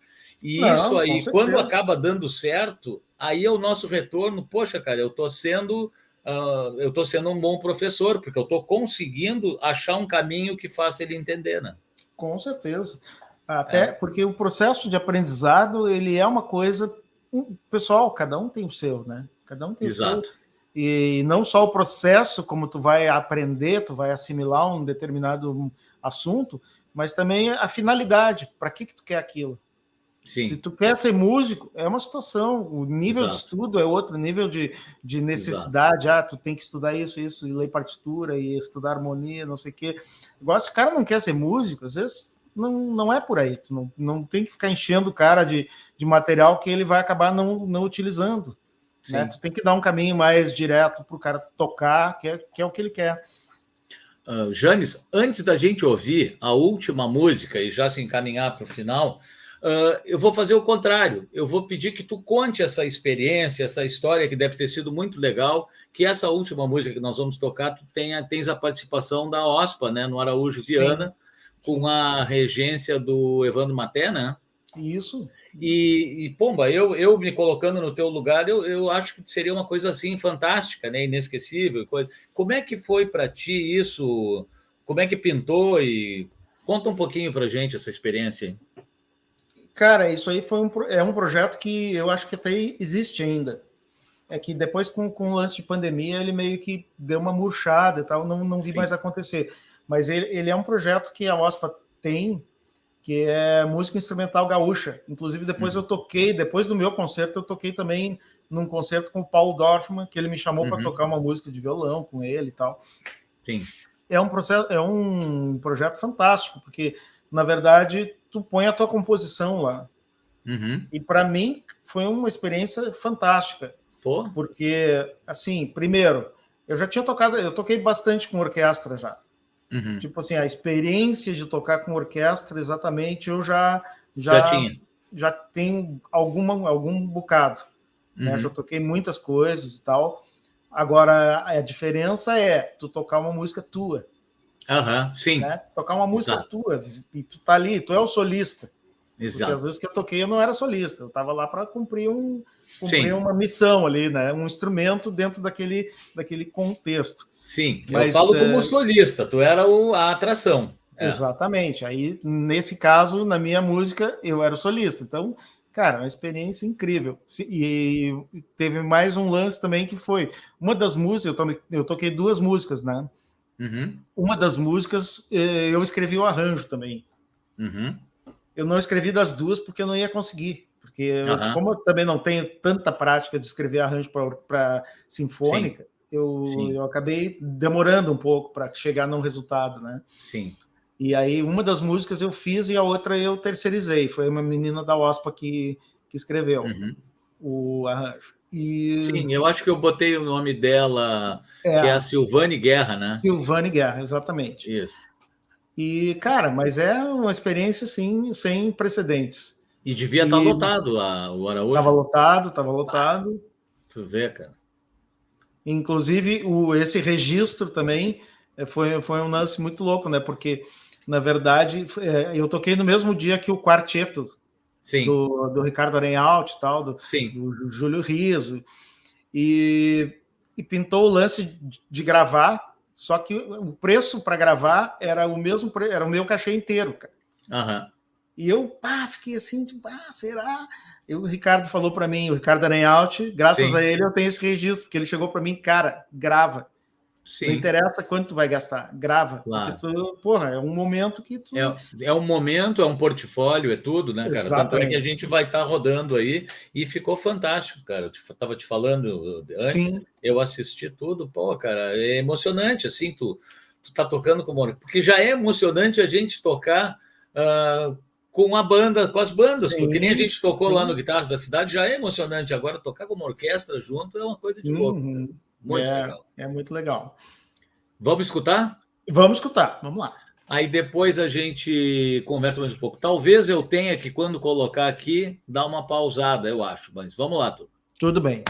E não, isso aí, quando acaba dando certo, aí é o nosso retorno. Poxa, cara, eu estou sendo. Uh, eu estou sendo um bom professor, porque eu estou conseguindo achar um caminho que faça ele entender, né? Com certeza. Até é. porque o processo de aprendizado ele é uma coisa pessoal, cada um tem o seu, né? Cada um tem Exato. o seu. E não só o processo, como tu vai aprender, tu vai assimilar um determinado assunto, mas também a finalidade, para que que tu quer aquilo? Sim. Se tu quer ser músico, é uma situação, o nível Exato. de estudo é outro, nível de, de necessidade, Exato. ah, tu tem que estudar isso, isso, e ler partitura, e estudar harmonia, não sei o quê. Igual se o cara não quer ser músico, às vezes não, não é por aí. Tu não, não tem que ficar enchendo o cara de, de material que ele vai acabar não, não utilizando. Né? Tu tem que dar um caminho mais direto para o cara tocar, que é, que é o que ele quer. Uh, James, antes da gente ouvir a última música e já se encaminhar para o final, uh, eu vou fazer o contrário. Eu vou pedir que tu conte essa experiência, essa história que deve ter sido muito legal, que essa última música que nós vamos tocar, tu tenha, tens a participação da OSPA, né, no Araújo. Viana, com a regência do Evandro Maté, né? Isso. E, e, Pomba, eu, eu me colocando no teu lugar, eu, eu acho que seria uma coisa assim fantástica, né? Inesquecível. Coisa. Como é que foi para ti isso? Como é que pintou? E conta um pouquinho para gente essa experiência. Cara, isso aí foi um, é um projeto que eu acho que até existe ainda. É que depois, com, com o lance de pandemia, ele meio que deu uma murchada e tal, não, não vi Sim. mais acontecer mas ele, ele é um projeto que a OSPA tem, que é música instrumental gaúcha. Inclusive, depois uhum. eu toquei, depois do meu concerto, eu toquei também num concerto com o Paulo Dorfman, que ele me chamou uhum. para tocar uma música de violão com ele e tal. Sim. É um processo, é um projeto fantástico, porque na verdade tu põe a tua composição lá. Uhum. E para mim foi uma experiência fantástica. Pô. Porque assim, primeiro, eu já tinha tocado, eu toquei bastante com orquestra já. Uhum. Tipo assim, a experiência de tocar com orquestra, exatamente, eu já já, já tinha. Já tenho alguma, algum bocado. Né? Uhum. Já toquei muitas coisas e tal. Agora, a diferença é tu tocar uma música tua. Aham, uhum, sim. Né? Tocar uma música Exato. tua, e tu tá ali, tu é o solista. Exato. Porque às vezes que eu toquei eu não era solista, eu estava lá para cumprir, um, cumprir uma missão ali, né? Um instrumento dentro daquele, daquele contexto. Sim, Mas, eu falo como é... solista, tu era o, a atração. É. Exatamente. Aí, nesse caso, na minha música, eu era o solista. Então, cara, uma experiência incrível. E teve mais um lance também que foi uma das músicas, eu, toquei duas músicas, né? Uhum. Uma das músicas eh, eu escrevi o arranjo também. Uhum. Eu não escrevi das duas porque eu não ia conseguir. Porque, uhum. como eu também não tenho tanta prática de escrever arranjo para sinfônica, Sim eu, eu acabei demorando um pouco para chegar num resultado, né? Sim. E aí, uma das músicas eu fiz e a outra eu terceirizei. Foi uma menina da OSPA que, que escreveu uhum. o arranjo. E... Sim, eu acho que eu botei o nome dela, é, que é a Silvane Guerra, né? Silvane Guerra, exatamente. Isso. E, cara, mas é uma experiência, assim, sem precedentes. E devia estar tá lotado a, o Araújo. Estava lotado, estava lotado. Ah, tu vê, cara. Inclusive, o, esse registro também é, foi, foi um lance muito louco, né? Porque, na verdade, é, eu toquei no mesmo dia que o quarteto do, do, Ricardo Arenhalt e tal, do, do, Júlio Riso. E, e pintou o lance de gravar Só que o preço para gravar era o mesmo, era o meu cachê inteiro, cara. Uhum. E eu, pá, fiquei assim, tipo, ah, será? E o Ricardo falou para mim, o Ricardo Arenhout, graças Sim. a ele eu tenho esse registro, porque ele chegou para mim, cara, grava. Sim. Não interessa quanto tu vai gastar, grava. Claro. Porque tu, porra, é um momento que tu. É, é um momento, é um portfólio, é tudo, né, cara? Exatamente. Tanto é que a gente vai estar tá rodando aí e ficou fantástico, cara. Eu tava te falando antes, Sim. eu assisti tudo, pô, cara, é emocionante, assim, tu, tu tá tocando com o porque já é emocionante a gente tocar. Uh, com a banda, com as bandas, sim, porque nem a gente tocou sim. lá no Guitarras da Cidade, já é emocionante. Agora, tocar com uma orquestra junto é uma coisa de louco. Uhum. Muito é, legal. É muito legal. Vamos escutar? Vamos escutar, vamos lá. Aí depois a gente conversa mais um pouco. Talvez eu tenha que, quando colocar aqui, dar uma pausada, eu acho. Mas vamos lá, tu. Tudo bem.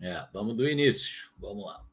É, vamos do início. Vamos lá.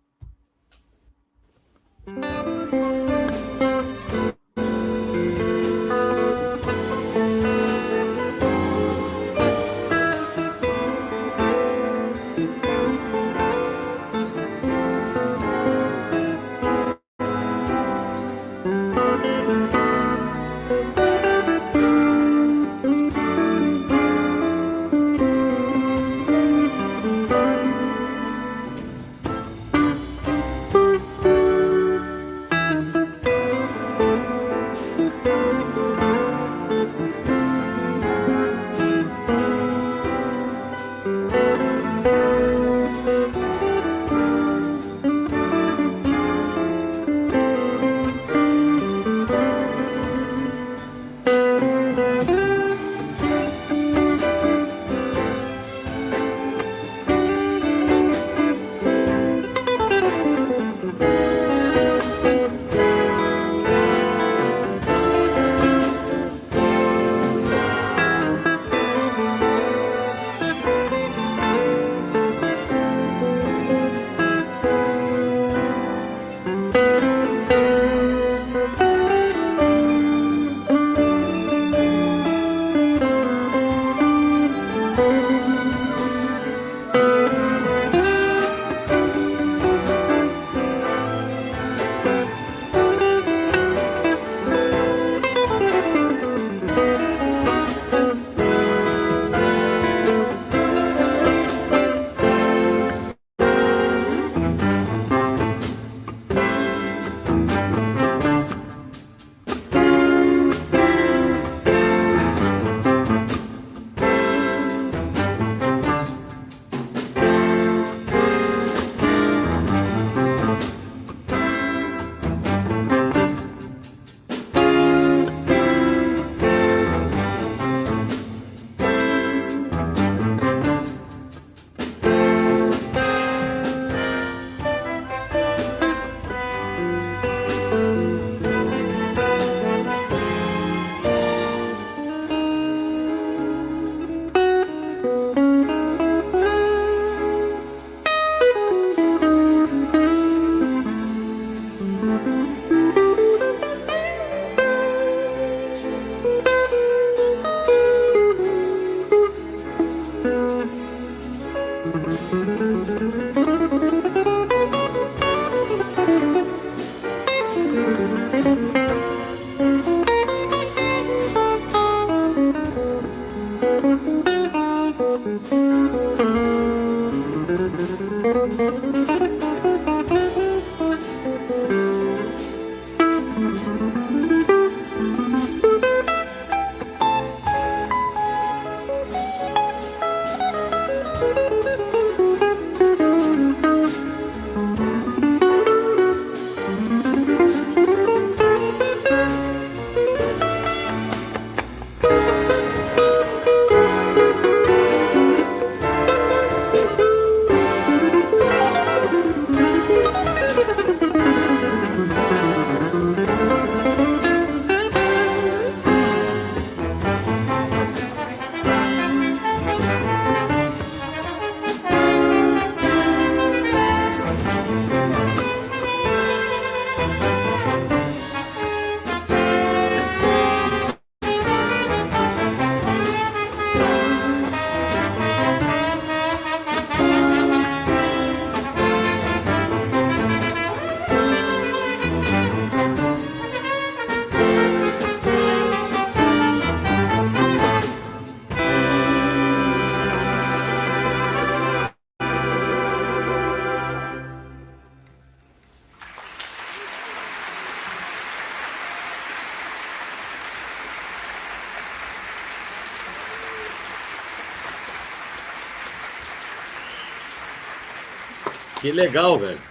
Que legal, velho.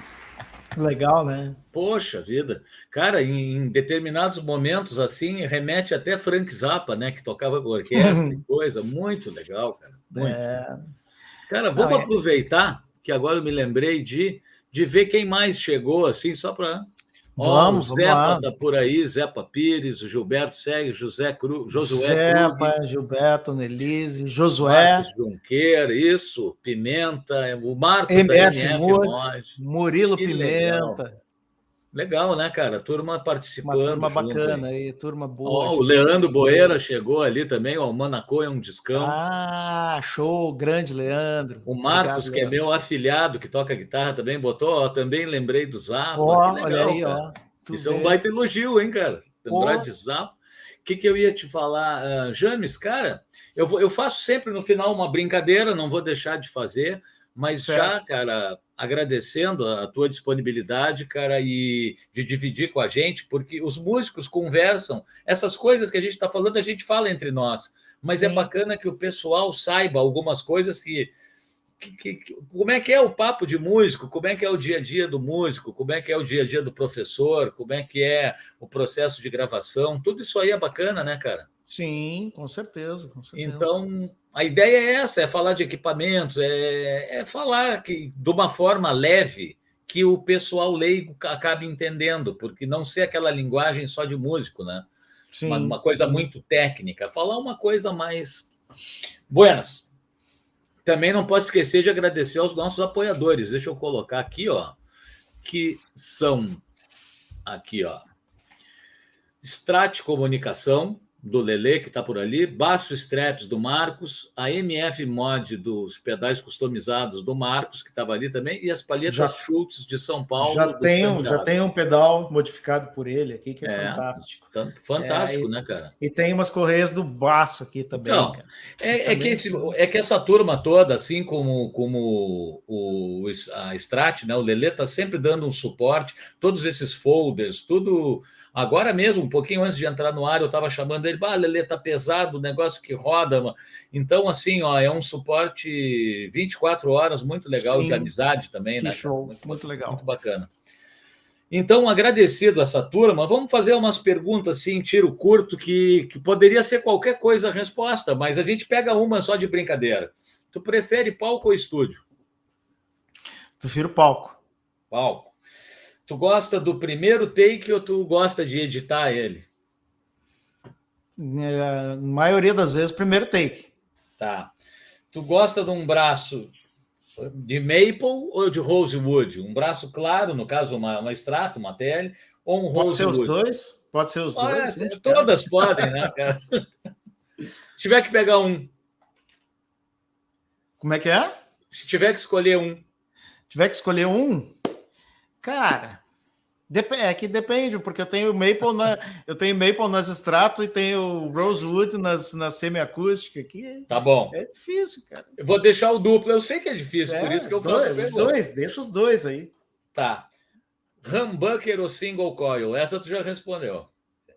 Legal, né? Poxa vida. Cara, em, determinados momentos, assim, remete até Frank Zappa, né? Que tocava com orquestra e coisa. Muito legal, cara. Muito. É... Cara, vamos Não, é... aproveitar que agora eu me lembrei de, de ver quem mais chegou, assim, só para Vamos, oh, o Zepa está por aí, Zepa Pires, o Gilberto segue, José Cruz, Josué Zepa, Krug, Gilberto, Nelise, Josué. Marcos Junqueira, isso, Pimenta, o Marcos MF, da MF Murilo que Pimenta. Legal. Legal, né, cara? Turma participando. Uma turma bacana aí. aí, turma boa. Oh, o Leandro Boeira chegou ali também, ó, o Manacô é um discão. Ah, show, grande Leandro. O Marcos, Obrigado, que é meu afilhado, que toca guitarra também, botou, ó, também lembrei do Zap. Oh, olha aí, cara. ó. Isso vê. é um baita elogio, hein, cara? Lembrar de Zap. O que, que eu ia te falar? Uh, James, cara, eu, vou, eu faço sempre no final uma brincadeira, não vou deixar de fazer, mas certo. já, cara, agradecendo a tua disponibilidade, cara, e de dividir com a gente, porque os músicos conversam, essas coisas que a gente está falando, a gente fala entre nós, mas é Sim. é bacana que o pessoal saiba algumas coisas que, que, que, Como é que é o papo de músico? Como é que é o dia a dia do músico? Como é que é o dia a dia do professor? Como é que é o processo de gravação? Tudo isso aí é bacana, né, cara? Sim, com certeza, com certeza. Então, a ideia é essa, é falar de equipamentos, é, é falar que de uma forma leve que o pessoal leigo acabe entendendo, porque não ser aquela linguagem só de músico, né? Sim, uma, uma coisa sim. muito técnica, falar uma coisa mais buenas. Também não posso esquecer de agradecer aos nossos apoiadores. Deixa eu colocar aqui, ó, que são aqui, ó, Strat Comunicação, do Lele, que está por ali, Baixo Straps do Marcos, a MF Mod dos pedais customizados do Marcos, que estava ali também, e as palhetas já, Schultz de São Paulo. Já tem, já tem um pedal modificado por ele aqui, que é, é fantástico. Fantástico, é, né, cara? E tem umas correias do Baço aqui também. Então, é, é, que esse, é que essa turma toda, assim como, como o, a Strat, né, o Lele está sempre dando um suporte, todos esses folders, tudo Agora mesmo, um pouquinho antes de entrar no ar, eu estava chamando ele, ah, Lelê, tá pesado, o negócio que roda, mano. Então, assim, ó, é um suporte 24 horas, muito legal, Sim. de amizade também, que né? Show, muito, muito legal. Muito bacana. Então, agradecido a essa turma, vamos fazer umas perguntas assim, tiro curto, que, que poderia ser qualquer coisa a resposta, mas a gente pega uma só de brincadeira. Tu prefere palco ou estúdio? Prefiro palco. Palco. Tu gosta do primeiro take ou tu gosta de editar ele? É, maioria das vezes, primeiro take. Tá. Tu gosta de um braço de maple ou de rosewood? Um braço claro, no caso, uma, uma extrato, uma tele, ou um Pode rosewood? Pode ser os dois? Pode ser os dois? É, todas podem, né, cara? Se tiver que pegar um. Como é que é? Se tiver que escolher um. Tiver que escolher um? Cara, é que depende, porque eu tenho Maple na, eu tenho Maple nas extrato e tenho Rosewood nas, na semiacústica aqui. Tá bom. É difícil, cara. Eu vou deixar o duplo, eu sei que é difícil, é, por isso que eu dois, faço. Os dois, deixa os dois aí. Tá. Humbucker ou single coil? Essa tu já respondeu.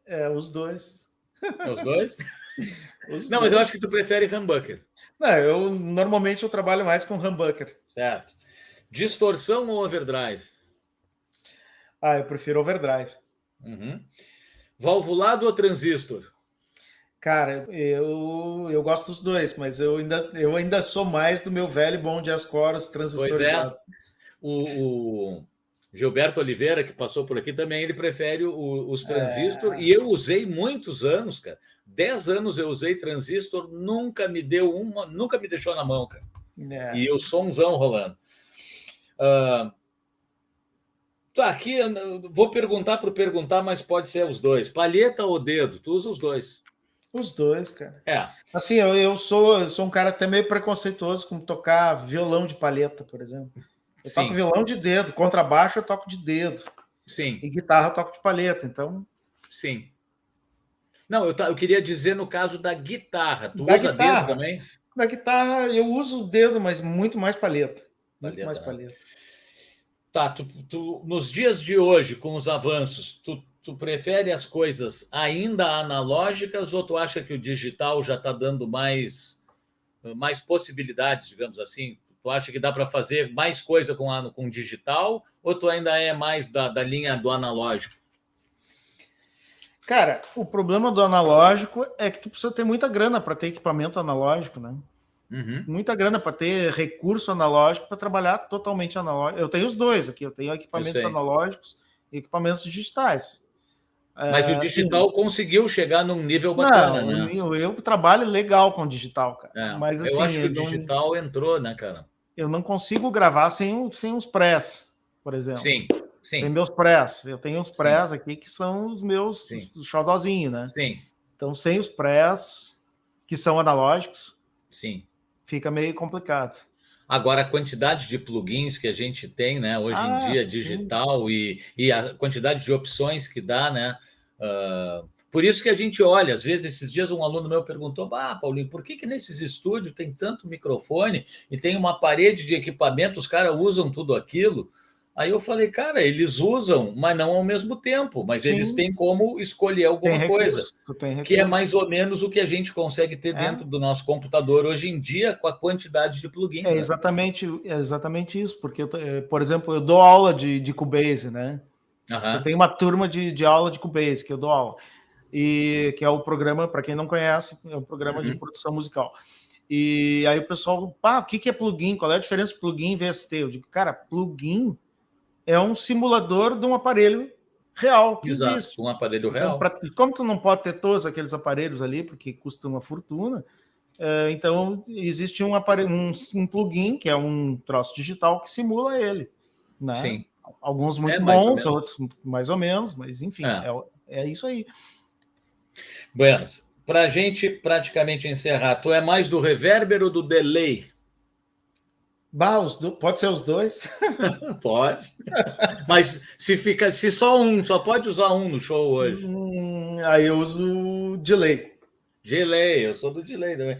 É, os dois. É os dois? os Não, dois. mas eu acho que tu prefere humbucker. Não, eu normalmente eu trabalho mais com humbucker. Certo. Distorção ou overdrive? Ah, eu prefiro overdrive. Uhum. Valvulado ou transistor? Cara, eu, eu gosto dos dois, mas eu ainda, eu ainda sou mais do meu velho bom de Ascoros transistorizado. Pois é. O, o, Gilberto Oliveira, que passou por aqui, também ele prefere o, os transistor. É... E eu usei muitos anos, cara. Dez anos eu usei transistor, nunca me deu uma, nunca me deixou na mão, cara. É. E eu somzão rolando. Uh, Tá, aqui vou perguntar para perguntar, mas pode ser os dois. Palheta ou dedo? Tu usa os dois. Os dois, cara. É. Assim, eu, eu sou, eu sou um cara até meio preconceituoso com tocar violão de palheta, por exemplo. Eu Sim. toco violão de dedo, contrabaixo eu toco de dedo. Sim. E guitarra eu toco de palheta, então. Sim. Não, eu, eu queria dizer no caso da guitarra. Tu da usa guitarra, dedo também? Na guitarra eu uso o dedo, mas muito mais palheta. Muito palheta, mais né? palheta. Tá, tu, tu, nos dias de hoje, com os avanços, tu, tu prefere as coisas ainda analógicas ou tu acha que o digital já está dando mais, mais possibilidades, digamos assim? Tu acha que dá para fazer mais coisa com, a, com digital ou tu ainda é mais da, da linha do analógico? Cara, o problema do analógico é que tu precisa ter muita grana para ter equipamento analógico, né? Uhum. Muita grana para ter recurso analógico para trabalhar totalmente analógico. Eu tenho os dois aqui, eu tenho equipamentos eu analógicos e equipamentos digitais. Mas é, o digital assim, conseguiu chegar num nível bacana, não, né? Eu, eu, trabalho legal com o digital, cara. É, Mas assim, eu acho que o digital não, entrou, né, cara? Eu não consigo gravar sem, sem os press, por exemplo. Sim. Sim. Tem meus press. Eu tenho os press Sim. aqui que são os meus xodozinhos, né? Sim. Então, sem os press, que são analógicos, Sim. Fica meio complicado. Agora, a quantidade de plugins que a gente tem, né, hoje ah, em dia, sim. digital, e, e a quantidade de opções que dá, né? Uh, por isso que a gente olha, às vezes, esses dias um aluno meu perguntou: Ah, Paulinho, por que, que nesses estúdios tem tanto microfone e tem uma parede de equipamento, os caras usam tudo aquilo? Aí eu falei, cara, eles usam, mas não ao mesmo tempo, mas Sim. eles têm como escolher alguma tem coisa, que é mais ou menos o que a gente consegue ter é. dentro do nosso computador hoje em dia com a quantidade de plugins. É né? exatamente, é exatamente isso, porque, eu, eh, por exemplo, eu dou aula de, de Cubase, né? Uhum. Eu tenho uma turma de, de aula de Cubase que eu dou aula, e que é o programa, para quem não conhece, é um programa uhum. de produção musical. E aí o pessoal, pá, o que, que é plugin? Qual é a diferença plugin e VST? Eu digo, cara, plugin é um simulador de um aparelho real que Exato, existe. um aparelho então, real. Então, pra, como tu não pode ter todos aqueles aparelhos ali, porque custam uma fortuna, é, então existe um, aparelho, um, um, plugin, que é um troço digital, que simula ele. Né? Sim. Alguns muito é, bons, outros mais ou menos, mas enfim, é, é, é isso aí. Buenas. Para a gente praticamente encerrar, tu é mais do reverber ou do delay? Bah, do... Pode ser os dois? pode. Mas se fica, se só um, só pode usar um no show hoje. Hum, aí eu uso delay. Delay, eu sou do delay também.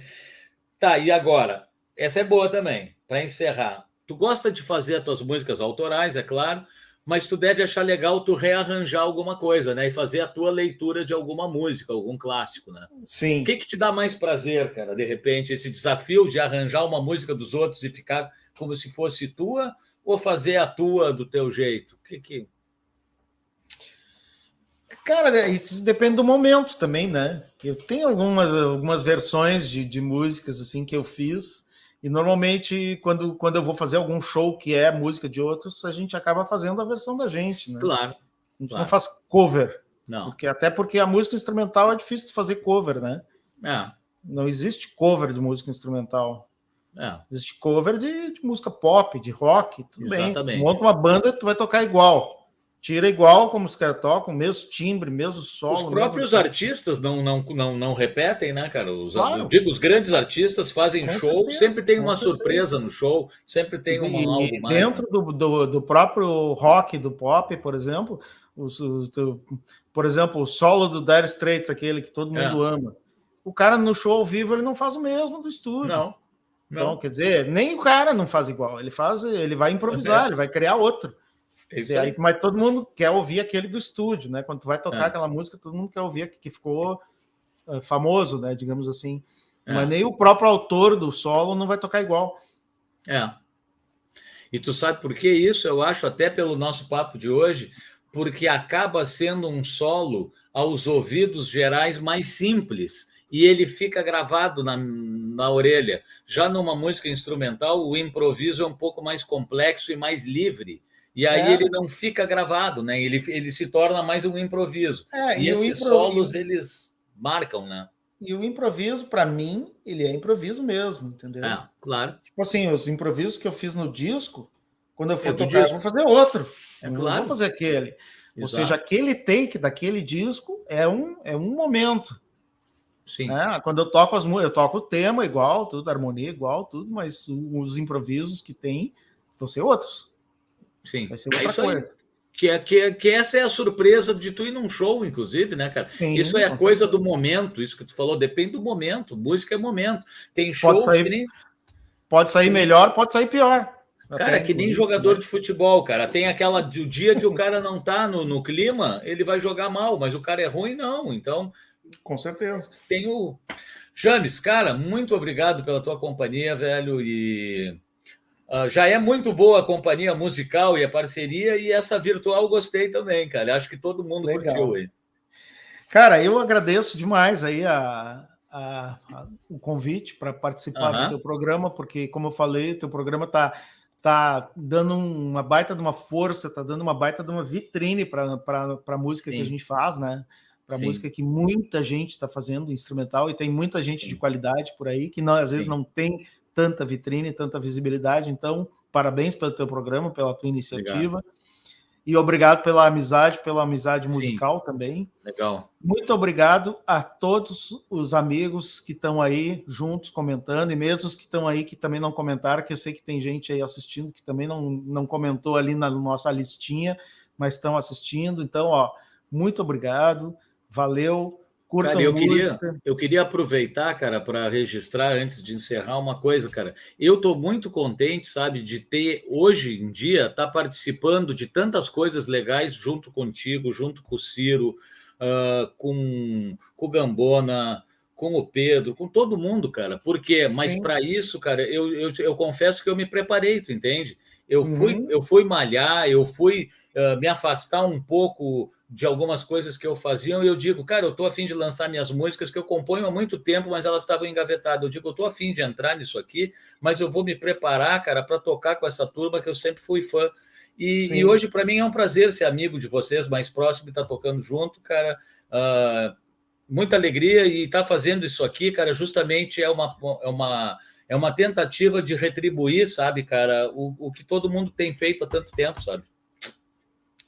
Tá, e agora? Essa é boa também, para encerrar. Tu gosta de fazer as tuas músicas autorais, é claro, mas tu deve achar legal tu rearranjar alguma coisa, né? E fazer a tua leitura de alguma música, algum clássico, né? Sim. O que, que te dá mais prazer, cara, de repente, esse desafio de arranjar uma música dos outros e ficar como se fosse tua ou fazer a tua do teu jeito? Que que Cara, é, isso depende do momento também, né? Eu tenho algumas, algumas versões de, de músicas assim que eu fiz, e normalmente, quando, quando eu vou fazer algum show que é música de outros, a gente acaba fazendo a versão da gente, né? Claro. A gente claro. não faz cover. Não. Porque, até porque a música instrumental é difícil de fazer cover, né? É. Não existe cover de música instrumental. É. Existe cover de, de, música pop, de rock, tudo Exatamente. bem. Tu monta uma banda, tu vai tocar igual. Tira igual como os caras tocam, mesmo timbre, mesmo solo. Os próprios mesmo... artistas não, não, não, não repetem, né, cara? Os, claro. digo, os grandes artistas fazem com show, certeza, sempre tem uma surpresa no show, sempre tem uma e, algo mais. Dentro né? do, do, do, próprio rock, do pop, por exemplo, os, os, do, por exemplo, o solo do Dire Straits, aquele que todo mundo é. ama. O cara no show ao vivo ele não faz o mesmo do estúdio. Não. Então, quer dizer, nem o cara não faz igual, ele faz, ele vai improvisar, é. ele vai criar outro. Dizer, aí. mas todo mundo quer ouvir aquele do estúdio, né? Quando tu vai tocar é. aquela música, todo mundo quer ouvir que ficou uh, famoso, né? Digamos assim. É. Mas nem o próprio autor do solo não vai tocar igual. É. E tu sabe por que isso? Eu acho, até pelo nosso papo de hoje, porque acaba sendo um solo aos ouvidos gerais mais simples e ele fica gravado na, na orelha. Já numa música instrumental, o improviso é um pouco mais complexo e mais livre. E aí é. ele não fica gravado, né? Ele, ele se torna mais um improviso. É, e, e esses improviso... solos, eles marcam, né? E o improviso, para mim, ele é improviso mesmo, entendeu? É, claro. Tipo assim, os improvisos que eu fiz no disco, quando eu for é tocar, eu vou fazer outro. É eu claro. vou fazer aquele. Exato. Ou seja, aquele take daquele disco é um, é um momento. Sim. Né? Quando eu toco as eu toco o tema igual, tudo, a harmonia igual, tudo, mas os improvisos que tem vão ser outros. Sim. Vai ser outra é isso coisa. Aí. Que, é, que, é, que essa é a surpresa de tu ir num show, inclusive, né, cara? Sim, isso é a coisa do momento, isso que tu falou, depende do momento. Música é momento. Tem shows pode sair, que nem... Pode sair melhor, pode sair pior. Cara, que nem jogador de futebol, cara. Tem aquela o dia que o cara não tá no, no clima, ele vai jogar mal, mas o cara é ruim, não. Então, com certeza. Tenho. James, cara, muito obrigado pela tua companhia, velho. E Uh, já é muito boa a companhia musical e a parceria, e essa virtual gostei também, cara. Acho que todo mundo Legal. curtiu aí. Cara, eu agradeço demais aí a, a, a o convite para participar do teu programa, porque, como eu falei, teu programa está tá dando uma baita de uma força, tá dando uma baita de uma vitrine para a música Sim. que a gente faz, né? Para música que muita gente está fazendo instrumental e tem muita gente Sim. de qualidade por aí que não, às vezes Sim. não tem tanta vitrine, tanta visibilidade. Então, parabéns pelo teu programa, pela tua iniciativa. Obrigado. E obrigado pela amizade, pela amizade musical Sim. também. Legal. Muito obrigado a todos os amigos que estão aí juntos comentando, e mesmo os que estão aí que também não comentaram, que eu sei que tem gente aí assistindo que também não, não comentou ali na nossa listinha, mas estão assistindo. Então, ó, muito obrigado, valeu. Curtam cara, eu queria, eu queria aproveitar, cara, para registrar antes de encerrar uma coisa, cara. Eu estou muito contente, sabe, de ter hoje em dia tá participando de tantas coisas legais junto contigo, junto com o Ciro, uh, com, com o Gambona, com o Pedro, com todo mundo, cara. Por quê? Mas para isso, cara, eu, eu, eu, confesso que eu me preparei, tu entende? Eu fui, uhum. eu fui malhar, eu fui uh, me afastar um pouco de algumas coisas que eu fazia, e eu digo, cara, eu estou afim de lançar minhas músicas que eu componho há muito tempo, mas elas estavam engavetadas. Eu digo, eu estou afim de entrar nisso aqui, mas eu vou me preparar, cara, para tocar com essa turma que eu sempre fui fã. E, e hoje, para mim, é um prazer ser amigo de vocês, mais próximo, e estar tá tocando junto, cara. Uh, muita alegria e estar tá fazendo isso aqui, cara, justamente é uma, é uma, é uma tentativa de retribuir, sabe, cara, o, o que todo mundo tem feito há tanto tempo, sabe?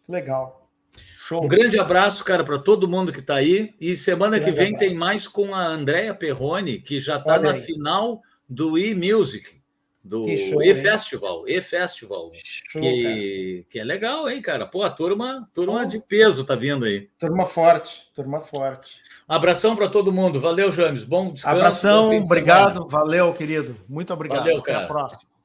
Legal. Show. Um grande abraço, cara, para todo mundo que está aí. E semana que vem abraço. tem mais com a Andrea Perrone, que já está na final do e-music, do e-festival, e-festival, que, que é legal, hein, cara? Pô, a turma, turma de peso tá vindo aí. Turma forte, turma forte. Abração para todo mundo. Valeu, James. Bom descanso. Abração, obrigado. Valeu, querido. Muito obrigado. Valeu, cara. Até a próxima.